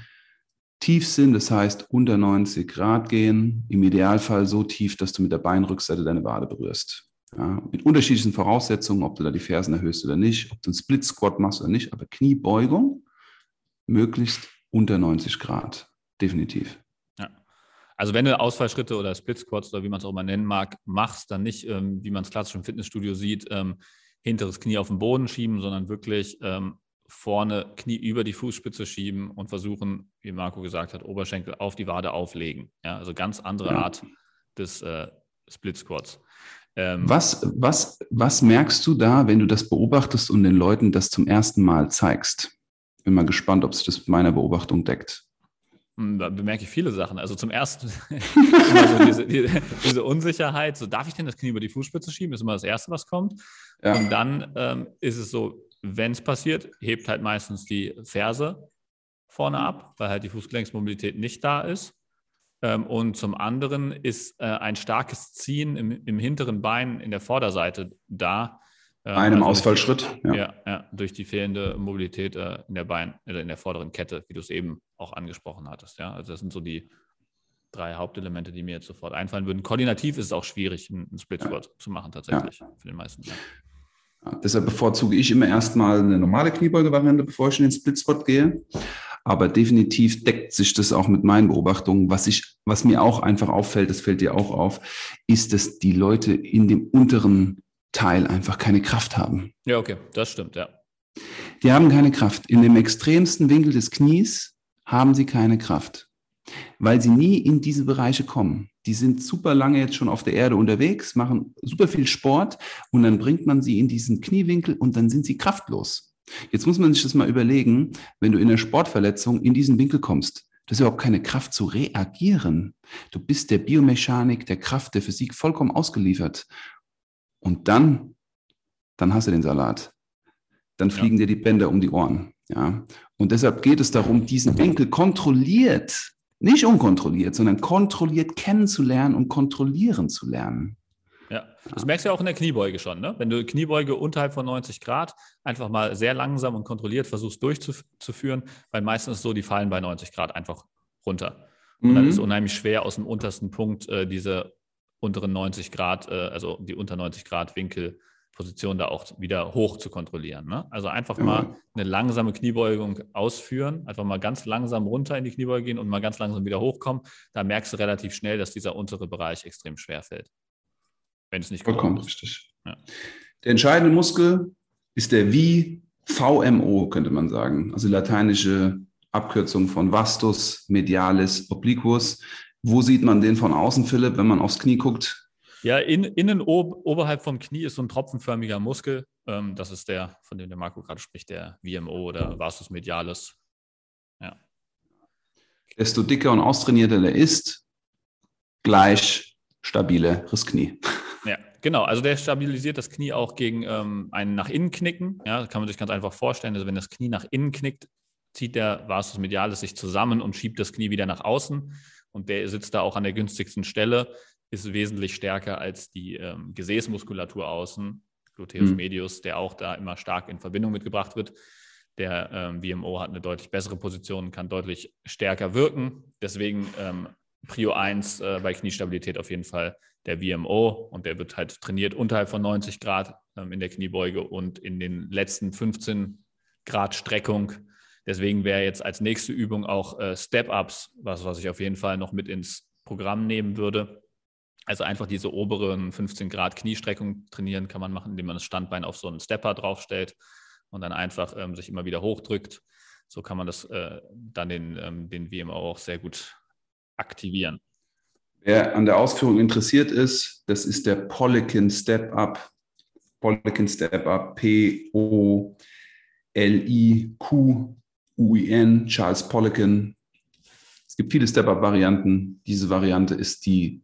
tief sind, das heißt unter 90 Grad gehen, im Idealfall so tief, dass du mit der Beinrückseite deine Wade berührst. Ja, mit unterschiedlichen Voraussetzungen, ob du da die Fersen erhöhst oder nicht, ob du einen Split Squat machst oder nicht, aber Kniebeugung möglichst unter 90 Grad, definitiv.
Ja. Also wenn du Ausfallschritte oder Split Squats oder wie man es auch mal nennen mag, machst, dann nicht, ähm, wie man es klassisch im Fitnessstudio sieht, ähm, hinteres Knie auf den Boden schieben, sondern wirklich ähm, vorne Knie über die Fußspitze schieben und versuchen, wie Marco gesagt hat, Oberschenkel auf die Wade auflegen. Ja, also ganz andere ja. Art des äh, Split Squats.
Ähm, was, was, was merkst du da, wenn du das beobachtest und den Leuten das zum ersten Mal zeigst? Bin mal gespannt, ob sich das mit meiner Beobachtung deckt.
Hm, da bemerke ich viele Sachen. Also zum ersten so diese, diese, diese, Unsicherheit, so darf ich denn das Knie über die Fußspitze schieben, ist immer das Erste, was kommt. Ja. Und dann ähm, ist es so, wenn es passiert, hebt halt meistens die Ferse vorne ab, weil halt die Fußgelenksmobilität nicht da ist. Ähm, und zum anderen ist äh, ein starkes Ziehen im, im, hinteren Bein in der Vorderseite da.
Ähm, Einem also Ausfallschritt.
ja. ja. Ja, durch die fehlende Mobilität äh, in der Bein, äh, in der vorderen Kette, wie du es eben auch angesprochen hattest. Ja, also das sind so die drei Hauptelemente, die mir jetzt sofort einfallen würden. Koordinativ ist es auch schwierig, einen Split Squat ja. zu machen tatsächlich für den meisten. Ja.
Deshalb bevorzuge ich immer erstmal eine normale Kniebeugevariante, bevor ich in den Split Squat gehe. Aber definitiv deckt sich das auch mit meinen Beobachtungen. Was ich, was mir auch einfach auffällt, das fällt dir auch auf, ist, dass die Leute in dem unteren Teil einfach keine Kraft haben.
Ja, okay, das stimmt, ja.
Die haben keine Kraft. In dem extremsten Winkel des Knies haben sie keine Kraft, weil sie nie in diese Bereiche kommen. Die sind super lange jetzt schon auf der Erde unterwegs, machen super viel Sport und dann bringt man sie in diesen Kniewinkel und dann sind sie kraftlos. Jetzt muss man sich das mal überlegen, wenn du in einer Sportverletzung in diesen Winkel kommst, das ist überhaupt keine Kraft zu reagieren. Du bist der Biomechanik, der Kraft, der Physik vollkommen ausgeliefert. Und dann, dann hast du den Salat. Dann fliegen ja. dir die Bänder um die Ohren. Ja. Und deshalb geht es darum, diesen Winkel kontrolliert, nicht unkontrolliert, sondern kontrolliert kennenzulernen und kontrollieren zu lernen.
Ja, das merkst du ja auch in der Kniebeuge schon. Ne? Wenn du Kniebeuge unterhalb von 90 Grad einfach mal sehr langsam und kontrolliert versuchst durchzuführen, weil meistens ist so, die fallen bei 90 Grad einfach runter. Und mhm. dann ist es unheimlich schwer, aus dem untersten Punkt äh, diese unteren 90 Grad, äh, also die unter 90 Grad Winkelposition da auch wieder hoch zu kontrollieren. Ne? Also einfach ja. mal eine langsame Kniebeugung ausführen, einfach mal ganz langsam runter in die Kniebeuge gehen und mal ganz langsam wieder hochkommen. Da merkst du relativ schnell, dass dieser untere Bereich extrem schwer fällt wenn es nicht
Vollkommen ist. richtig. Ja. Der entscheidende Muskel ist der VMO, könnte man sagen. Also die lateinische Abkürzung von Vastus Medialis Obliquus. Wo sieht man den von außen, Philipp, wenn man aufs Knie guckt?
Ja, in, innen ob, oberhalb vom Knie ist so ein tropfenförmiger Muskel. Ähm, das ist der, von dem der Marco gerade spricht, der VMO oder Vastus Medialis. Ja.
Desto dicker und austrainierter der ist, gleich stabileres Knie.
Ja, genau. Also der stabilisiert das Knie auch gegen ähm, ein nach innen knicken. Ja, das kann man sich ganz einfach vorstellen. Also wenn das Knie nach innen knickt, zieht der Vastus medialis sich zusammen und schiebt das Knie wieder nach außen. Und der sitzt da auch an der günstigsten Stelle, ist wesentlich stärker als die ähm, Gesäßmuskulatur außen, Gluteus mhm. medius, der auch da immer stark in Verbindung mitgebracht wird. Der ähm, VMO hat eine deutlich bessere Position, kann deutlich stärker wirken. Deswegen ähm, Prio 1 äh, bei Kniestabilität auf jeden Fall der VMO und der wird halt trainiert unterhalb von 90 Grad ähm, in der Kniebeuge und in den letzten 15 Grad Streckung. Deswegen wäre jetzt als nächste Übung auch äh, Step-Ups, was, was ich auf jeden Fall noch mit ins Programm nehmen würde. Also einfach diese oberen 15 Grad Kniestreckung trainieren kann man machen, indem man das Standbein auf so einen Stepper draufstellt und dann einfach ähm, sich immer wieder hochdrückt. So kann man das äh, dann den, ähm, den WMO auch sehr gut aktivieren.
Wer an der Ausführung interessiert ist, das ist der Polikin Step Up. Polikin Step Up, P-O-L-I-Q-U-I-N, Charles Polikin. Es gibt viele Step Up Varianten. Diese Variante ist die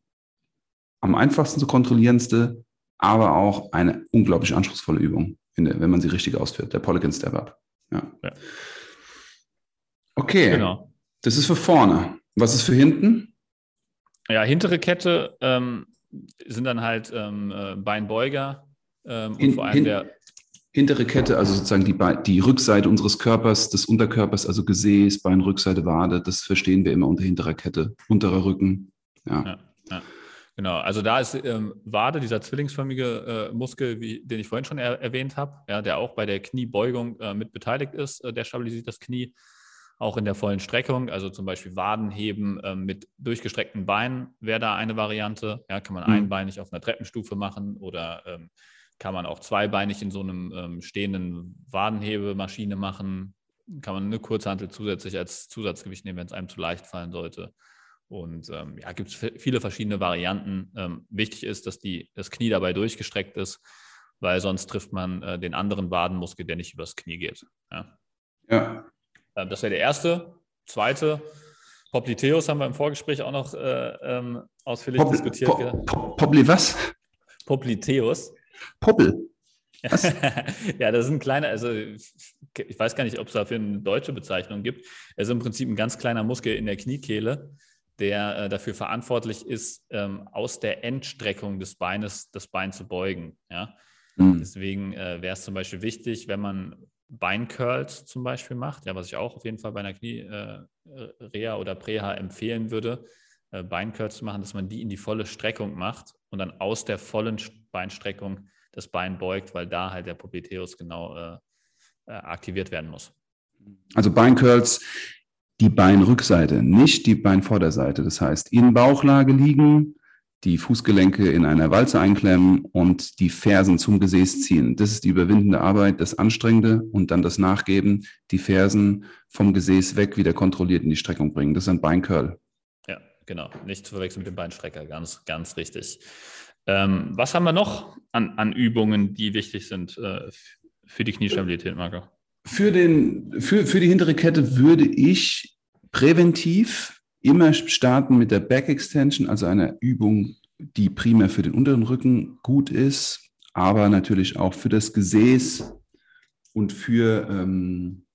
am einfachsten zu kontrollierendste, aber auch eine unglaublich anspruchsvolle Übung, wenn man sie richtig ausführt. Der Polikin Step Up. Ja. ja. Okay. Genau. Das ist für vorne. Was ist für hinten?
Ja, hintere Kette ähm, sind dann halt ähm, äh, Beinbeuger
ähm, und vor allem hin, der hintere Kette, also sozusagen die, die Rückseite unseres Körpers, des Unterkörpers, also Gesäß, Beinrückseite, Wade, das verstehen wir immer unter hinterer Kette, unterer Rücken. Ja, ja.
Genau, also da ist ähm, Wade, dieser zwillingsförmige äh, Muskel, wie, den ich vorhin schon er erwähnt habe, ja, der auch bei der Kniebeugung äh, mit beteiligt ist, äh, der stabilisiert das Knie auch in der vollen Streckung, also zum Beispiel Wadenheben ähm, mit durchgestreckten Beinen wäre da eine Variante. Ja, kann man mhm. einbeinig auf einer Treppenstufe machen oder ähm, kann man auch zweibeinig in so einem ähm, stehenden Wadenhebemaschine machen. Kann man eine Kurzhantel zusätzlich als Zusatzgewicht nehmen, wenn es einem zu leicht fallen sollte. Und ähm, ja, gibt es viele verschiedene Varianten. Ähm, wichtig ist, dass die, das Knie dabei durchgestreckt ist, weil sonst trifft man äh, den anderen Wadenmuskel, der nicht übers Knie geht. Ja. ja. Ähm, das wäre der erste. Zweite, Popliteus haben wir im Vorgespräch auch noch äh, ähm, ausführlich Popl diskutiert. Po
po Popli was?
Popliteus.
Poppel.
ja, das ist ein kleiner, also ich weiß gar nicht, ob es dafür eine deutsche Bezeichnung gibt. Es ist im Prinzip ein ganz kleiner Muskel in der Kniekehle, der äh, dafür verantwortlich ist, ähm, aus der Endstreckung des Beines das Bein zu beugen. Ja? Mhm. Deswegen äh, wäre es zum Beispiel wichtig, wenn man Beincurls zum Beispiel macht, ja, was ich auch auf jeden Fall bei einer Knie-Reha äh, oder Preha empfehlen würde, äh, Beincurls zu machen, dass man die in die volle Streckung macht und dann aus der vollen Beinstreckung das Bein beugt, weil da halt der Popliteus genau äh, äh, aktiviert werden muss.
Also Beincurls, die Beinrückseite, nicht die Beinvorderseite. Das heißt, in Bauchlage liegen, die Fußgelenke in einer Walze einklemmen und die Fersen zum Gesäß ziehen. Das ist die überwindende Arbeit, das Anstrengende und dann das Nachgeben, die Fersen vom Gesäß weg wieder kontrolliert in die Streckung bringen. Das ist ein Beincurl.
Ja, genau. Nicht zu verwechseln mit dem Beinstrecker. Ganz, ganz richtig. Ähm, was haben wir noch an, an Übungen, die wichtig sind äh, für die Kniestabilität, Marco?
Für, den, für, für die hintere Kette würde ich präventiv immer starten mit der Back Extension, also einer Übung, die primär für den unteren Rücken gut ist, aber natürlich auch für das Gesäß und für, ähm,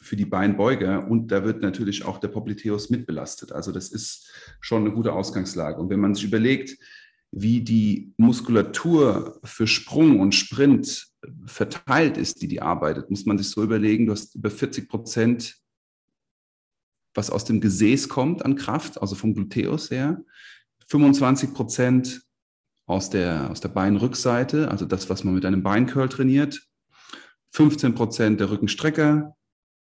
für die Beinbeuger. Und da wird natürlich auch der Popliteus mitbelastet. Also das ist schon eine gute Ausgangslage. Und wenn man sich überlegt, wie die Muskulatur für Sprung und Sprint verteilt ist, die die arbeitet, muss man sich so überlegen, du hast über 40 Prozent was aus dem Gesäß kommt an Kraft, also vom Gluteus her. 25 Prozent aus der, aus der Beinrückseite, also das, was man mit einem Beincurl trainiert. 15 Prozent der Rückenstrecker,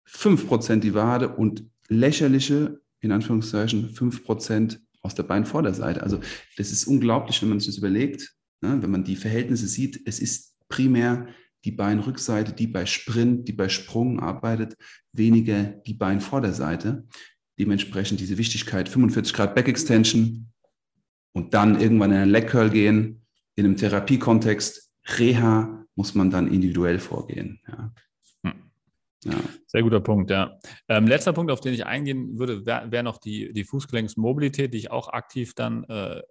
5 Prozent die Wade und lächerliche, in Anführungszeichen, 5 Prozent aus der Beinvorderseite. Also das ist unglaublich, wenn man sich das überlegt, ne? wenn man die Verhältnisse sieht. Es ist primär die Beinrückseite, die bei Sprint, die bei Sprung arbeitet, weniger die Beinvorderseite. Dementsprechend diese Wichtigkeit 45 Grad Back Extension und dann irgendwann in einen Leg Curl gehen. In einem Therapiekontext, Reha, muss man dann individuell vorgehen. Ja.
Ja. Sehr guter Punkt, ja. Ähm, letzter Punkt, auf den ich eingehen würde, wäre wär noch die, die Fußgelenksmobilität, die ich auch aktiv dann äh,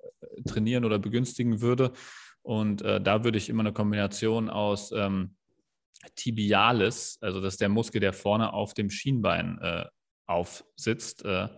trainieren oder begünstigen würde. Und äh, da würde ich immer eine Kombination aus ähm, Tibialis, also das ist der Muskel, der vorne auf dem Schienbein äh, aufsitzt, äh,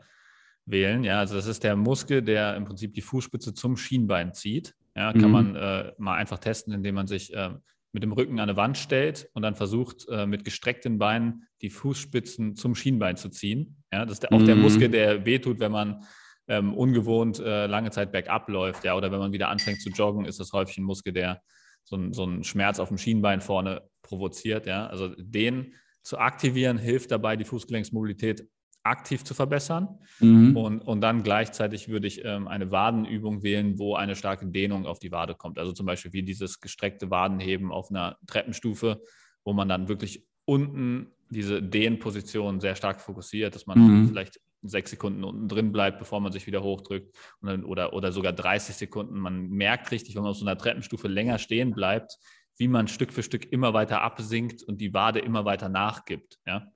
wählen. Ja, also das ist der Muskel, der im Prinzip die Fußspitze zum Schienbein zieht. Ja, kann mhm. man äh, mal einfach testen, indem man sich äh, mit dem Rücken an eine Wand stellt und dann versucht, äh, mit gestreckten Beinen die Fußspitzen zum Schienbein zu ziehen. Ja, das ist der, auch der mhm. Muskel, der wehtut, wenn man ähm, ungewohnt äh, lange Zeit bergab läuft, ja, oder wenn man wieder anfängt zu joggen, ist das häufig ein Muskel, der so, ein, so einen Schmerz auf dem Schienbein vorne provoziert, ja. Also den zu aktivieren hilft dabei, die Fußgelenksmobilität aktiv zu verbessern. Mhm. Und, und dann gleichzeitig würde ich ähm, eine Wadenübung wählen, wo eine starke Dehnung auf die Wade kommt. Also zum Beispiel wie dieses gestreckte Wadenheben auf einer Treppenstufe, wo man dann wirklich unten diese Dehnposition sehr stark fokussiert, dass man mhm. vielleicht sechs Sekunden unten drin bleibt, bevor man sich wieder hochdrückt dann, oder, oder sogar 30 Sekunden. Man merkt richtig, wenn man auf so einer Treppenstufe länger stehen bleibt, wie man Stück für Stück immer weiter absinkt und die Wade immer weiter nachgibt. Ja?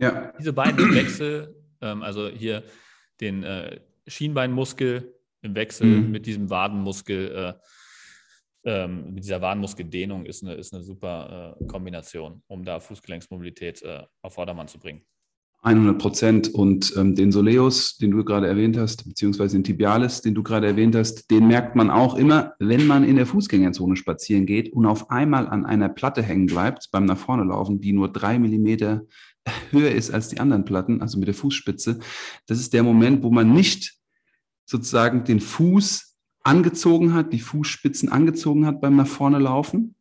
Ja. Diese beiden Wechsel, ähm, also hier den äh, Schienbeinmuskel im Wechsel mhm. mit diesem Wadenmuskel, äh, ähm, mit dieser Wadenmuskeldehnung ist eine, ist eine super äh, Kombination, um da Fußgelenksmobilität äh, auf Vordermann zu bringen.
100 Prozent. Und ähm, den Soleus, den du gerade erwähnt hast, beziehungsweise den Tibialis, den du gerade erwähnt hast, den merkt man auch immer, wenn man in der Fußgängerzone spazieren geht und auf einmal an einer Platte hängen bleibt beim nach vorne laufen, die nur drei Millimeter höher ist als die anderen Platten, also mit der Fußspitze. Das ist der Moment, wo man nicht sozusagen den Fuß angezogen hat, die Fußspitzen angezogen hat beim nach vorne laufen,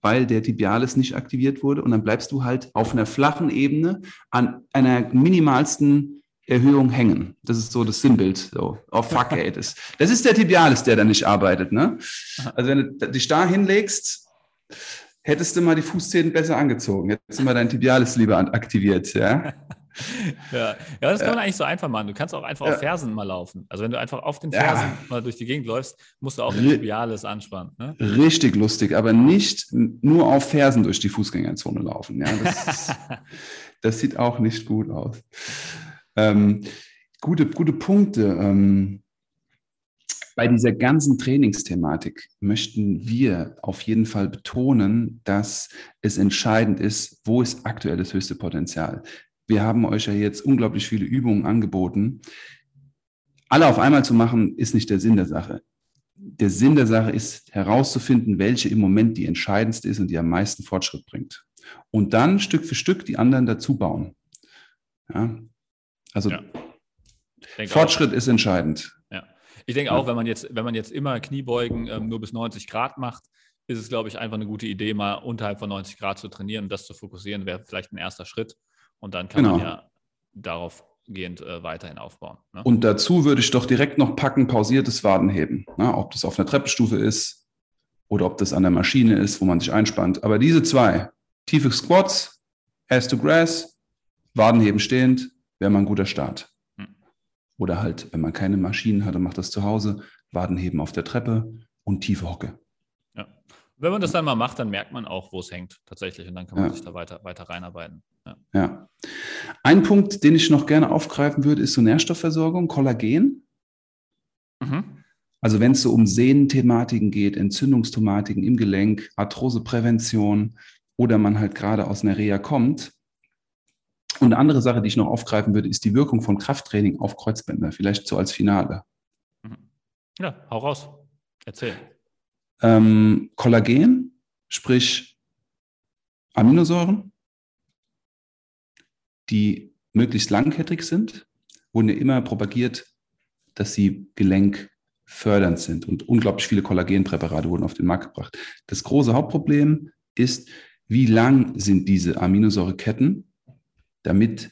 weil der Tibialis nicht aktiviert wurde. Und dann bleibst du halt auf einer flachen Ebene an einer minimalsten Erhöhung hängen. Das ist so das Sinnbild. So, oh fuck, ey. Das, das ist der Tibialis, der da nicht arbeitet. Ne? Also wenn du dich da hinlegst, hättest du mal die Fußzehen besser angezogen. Hättest du mal dein Tibialis lieber aktiviert. Ja?
ja. ja, das kann man eigentlich so einfach machen. Du kannst auch einfach ja. auf Fersen mal laufen. Also wenn du einfach auf den Fersen ja. mal durch die Gegend läufst, musst du auch den Tibialis anspannen. Ne?
Richtig lustig, aber nicht nur auf Fersen durch die Fußgängerzone laufen. Ja, das, das sieht auch nicht gut aus. Ähm, gute, gute Punkte. Ähm, bei dieser ganzen Trainingsthematik möchten wir auf jeden Fall betonen, dass es entscheidend ist, wo ist aktuell das höchste Potenzial wir haben euch ja jetzt unglaublich viele Übungen angeboten. Alle auf einmal zu machen, ist nicht der Sinn der Sache. Der Sinn der Sache ist herauszufinden, welche im Moment die entscheidendste ist und die am meisten Fortschritt bringt. Und dann Stück für Stück die anderen dazu bauen. Ja? Also ja. Fortschritt auch. ist entscheidend.
Ich denke auch, wenn man jetzt, wenn man jetzt immer Kniebeugen ähm, nur bis 90 Grad macht, ist es, glaube ich, einfach eine gute Idee, mal unterhalb von 90 Grad zu trainieren und das zu fokussieren, wäre vielleicht ein erster Schritt. Und dann kann genau. man ja darauf gehend äh, weiterhin aufbauen.
Ne? Und dazu würde ich doch direkt noch packen, pausiertes Wadenheben. Ne? Ob das auf einer Treppenstufe ist oder ob das an der Maschine ist, wo man sich einspannt. Aber diese zwei, tiefe Squats, Ass to Grass, Wadenheben stehend, wäre mal ein guter Start. Oder halt, wenn man keine Maschinen hat und macht das zu Hause, Wadenheben auf der Treppe und tiefe Hocke.
Wenn man das dann mal macht, dann merkt man auch, wo es hängt tatsächlich und dann kann man ja. sich da weiter, weiter reinarbeiten.
Ja. ja. Ein Punkt, den ich noch gerne aufgreifen würde, ist so Nährstoffversorgung, Kollagen. Mhm. Also wenn es so um Sehnenthematiken geht, Entzündungsthematiken im Gelenk, Arthroseprävention oder man halt gerade aus einer Reha kommt. Und eine andere Sache, die ich noch aufgreifen würde, ist die Wirkung von Krafttraining auf Kreuzbänder, vielleicht so als Finale.
Mhm. Ja, hau raus. Erzähl.
Ähm, Kollagen, sprich Aminosäuren, die möglichst langkettig sind, wurden ja immer propagiert, dass sie gelenkfördernd sind und unglaublich viele Kollagenpräparate wurden auf den Markt gebracht. Das große Hauptproblem ist, wie lang sind diese Aminosäureketten, damit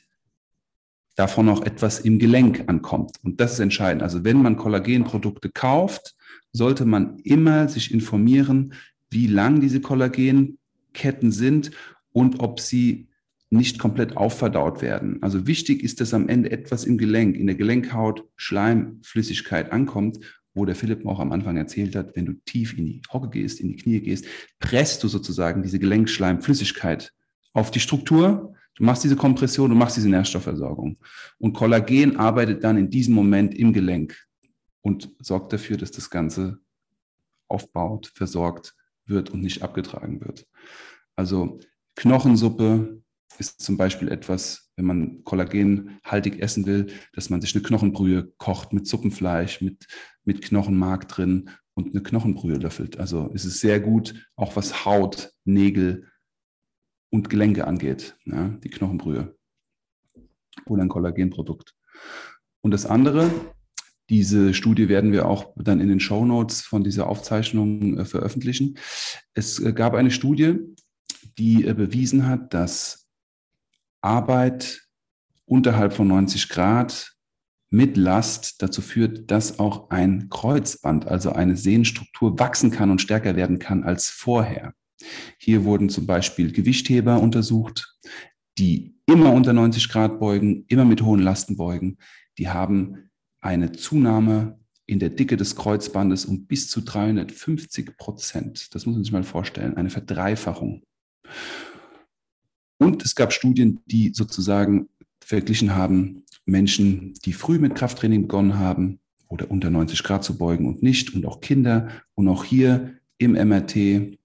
davon noch etwas im Gelenk ankommt. Und das ist entscheidend. Also wenn man Kollagenprodukte kauft, sollte man immer sich informieren, wie lang diese Kollagenketten sind und ob sie nicht komplett aufverdaut werden. Also wichtig ist, dass am Ende etwas im Gelenk, in der Gelenkhaut, Schleimflüssigkeit ankommt, wo der Philipp auch am Anfang erzählt hat, wenn du tief in die Hocke gehst, in die Knie gehst, presst du sozusagen diese Gelenkschleimflüssigkeit auf die Struktur. Du machst diese Kompression, du machst diese Nährstoffversorgung. Und Kollagen arbeitet dann in diesem Moment im Gelenk und sorgt dafür, dass das Ganze aufbaut, versorgt wird und nicht abgetragen wird. Also Knochensuppe ist zum Beispiel etwas, wenn man kollagenhaltig essen will, dass man sich eine Knochenbrühe kocht mit Suppenfleisch, mit, mit Knochenmark drin und eine Knochenbrühe löffelt. Also es ist sehr gut, auch was Haut, Nägel und Gelenke angeht, ja, die Knochenbrühe oder ein Kollagenprodukt. Und das andere Diese Studie werden wir auch dann in den Show Notes von dieser Aufzeichnung äh, veröffentlichen. Es äh, gab eine Studie, die äh, bewiesen hat, dass Arbeit unterhalb von 90 Grad mit Last dazu führt, dass auch ein Kreuzband, also eine Sehnenstruktur, wachsen kann und stärker werden kann als vorher. Hier wurden zum Beispiel Gewichtheber untersucht, die immer unter 90 Grad beugen, immer mit hohen Lasten beugen. Die haben eine Zunahme in der Dicke des Kreuzbandes um bis zu 350 Prozent. Das muss man sich mal vorstellen, eine Verdreifachung. Und es gab Studien, die sozusagen verglichen haben, Menschen, die früh mit Krafttraining begonnen haben oder unter 90 Grad zu beugen und nicht und auch Kinder und auch hier im MRT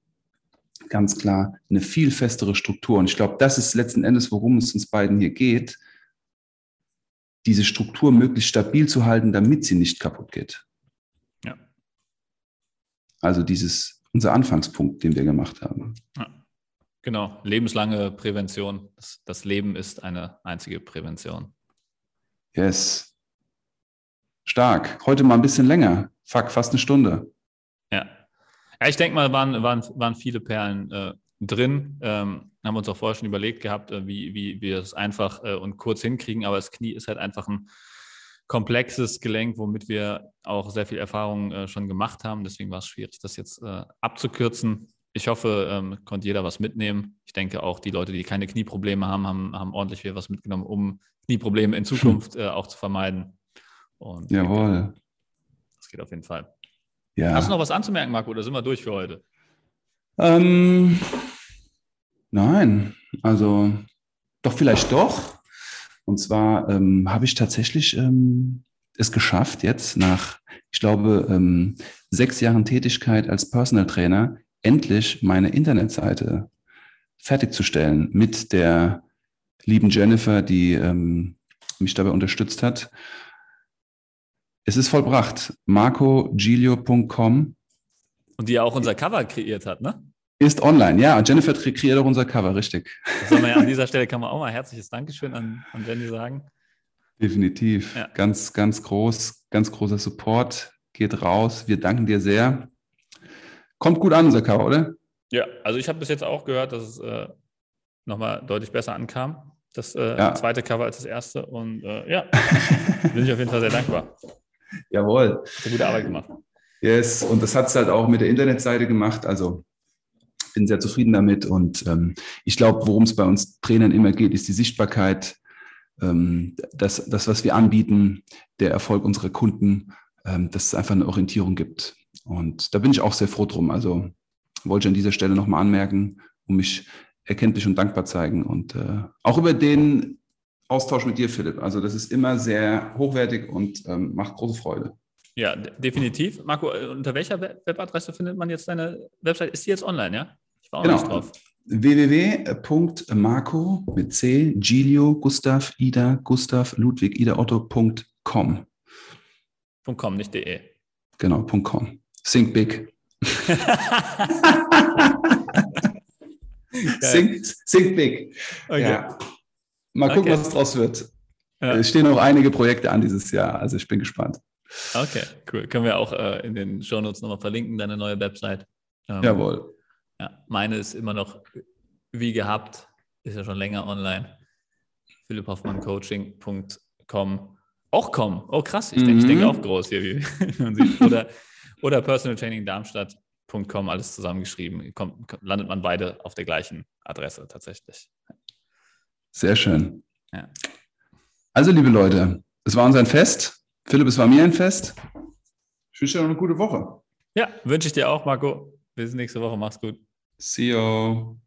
ganz klar eine viel festere Struktur. Und ich glaube, das ist letzten Endes, worum es uns beiden hier geht, diese Struktur möglichst stabil zu halten, damit sie nicht kaputt geht. Ja. Also dieses, unser Anfangspunkt, den wir gemacht haben. Ja.
Genau, lebenslange Prävention. Das, das Leben ist eine einzige Prävention.
Yes. Stark. Heute mal ein bisschen länger. Fuck, fast eine Stunde.
Ja. Ich denke mal, waren, waren, waren viele Perlen äh, drin. Ähm, haben uns auch vorher schon überlegt gehabt, äh, wie, wie wir es einfach äh, und kurz hinkriegen. Aber das Knie ist halt einfach ein komplexes Gelenk, womit wir auch sehr viel Erfahrung äh, schon gemacht haben. Deswegen war es schwierig, das jetzt äh, abzukürzen. Ich hoffe, ähm, konnte jeder was mitnehmen. Ich denke auch, die Leute, die keine Knieprobleme haben, haben, haben ordentlich viel was mitgenommen, um Knieprobleme in Zukunft äh, auch zu vermeiden.
Und Jawohl.
Das geht auf jeden Fall. Ja. Hast du noch was anzumerken, Marco, oder sind wir durch für heute?
Ähm, nein, also doch vielleicht doch. Und zwar ähm, habe ich tatsächlich ähm, es geschafft, jetzt nach, ich glaube, ähm, sechs Jahren Tätigkeit als Personal Trainer endlich meine Internetseite fertigzustellen mit der lieben Jennifer, die ähm, mich dabei unterstützt hat. Es ist vollbracht. marcogilio.com.
Und die ja auch unser Cover kreiert hat, ne?
Ist online, ja. Jennifer kreiert auch unser Cover, richtig.
Ja, an dieser Stelle kann man auch mal herzliches Dankeschön an, an Jenny sagen.
Definitiv. Ja. Ganz, ganz groß, ganz großer Support. Geht raus. Wir danken dir sehr. Kommt gut an, unser Cover, oder?
Ja, also ich habe bis jetzt auch gehört, dass es äh, nochmal deutlich besser ankam. Das äh, ja. zweite Cover als das erste. Und äh, ja, bin ich auf jeden Fall sehr dankbar.
Jawohl.
Hast gute Arbeit gemacht.
Yes, und das hat es halt auch mit der Internetseite gemacht. Also bin sehr zufrieden damit. Und ähm, ich glaube, worum es bei uns Trainern immer geht, ist die Sichtbarkeit, ähm, das, das, was wir anbieten, der Erfolg unserer Kunden, ähm, dass es einfach eine Orientierung gibt. Und da bin ich auch sehr froh drum. Also wollte ich an dieser Stelle nochmal anmerken und mich erkenntlich und dankbar zeigen. Und äh, auch über den Austausch mit dir, Philipp. Also das ist immer sehr hochwertig und ähm, macht große Freude.
Ja, definitiv. Marco, äh, unter welcher Webadresse findet man jetzt deine Website? Ist die jetzt online, ja?
Ich war auch genau. nicht drauf. www.marco mit C, Giglio, Gustav, Ida, Gustav, Ludwig, Ida, Otto.com.
.com, nicht de.
Genau, .com. Think big. think, think big. Okay. Ja. Mal gucken, okay. was draus wird. Ja. Es stehen auch einige Projekte an dieses Jahr, also ich bin gespannt.
Okay, cool. Können wir auch äh, in den Shownotes nochmal verlinken, deine neue Website.
Ähm, Jawohl.
Ja, meine ist immer noch wie gehabt, ist ja schon länger online. philipphoffmanncoaching.com. Auch com. Oh krass, ich, mhm. denke, ich denke auch groß hier, wie man sieht. Oder, oder personaltrainingdarmstadt.com, alles zusammengeschrieben. Kommt, landet man beide auf der gleichen Adresse tatsächlich.
Sehr schön. Ja. Also, liebe Leute, es war uns ein Fest. Philipp, es war mir ein Fest. Ich wünsche dir noch eine gute Woche.
Ja, wünsche ich dir auch, Marco. Bis nächste Woche. Mach's gut.
See you.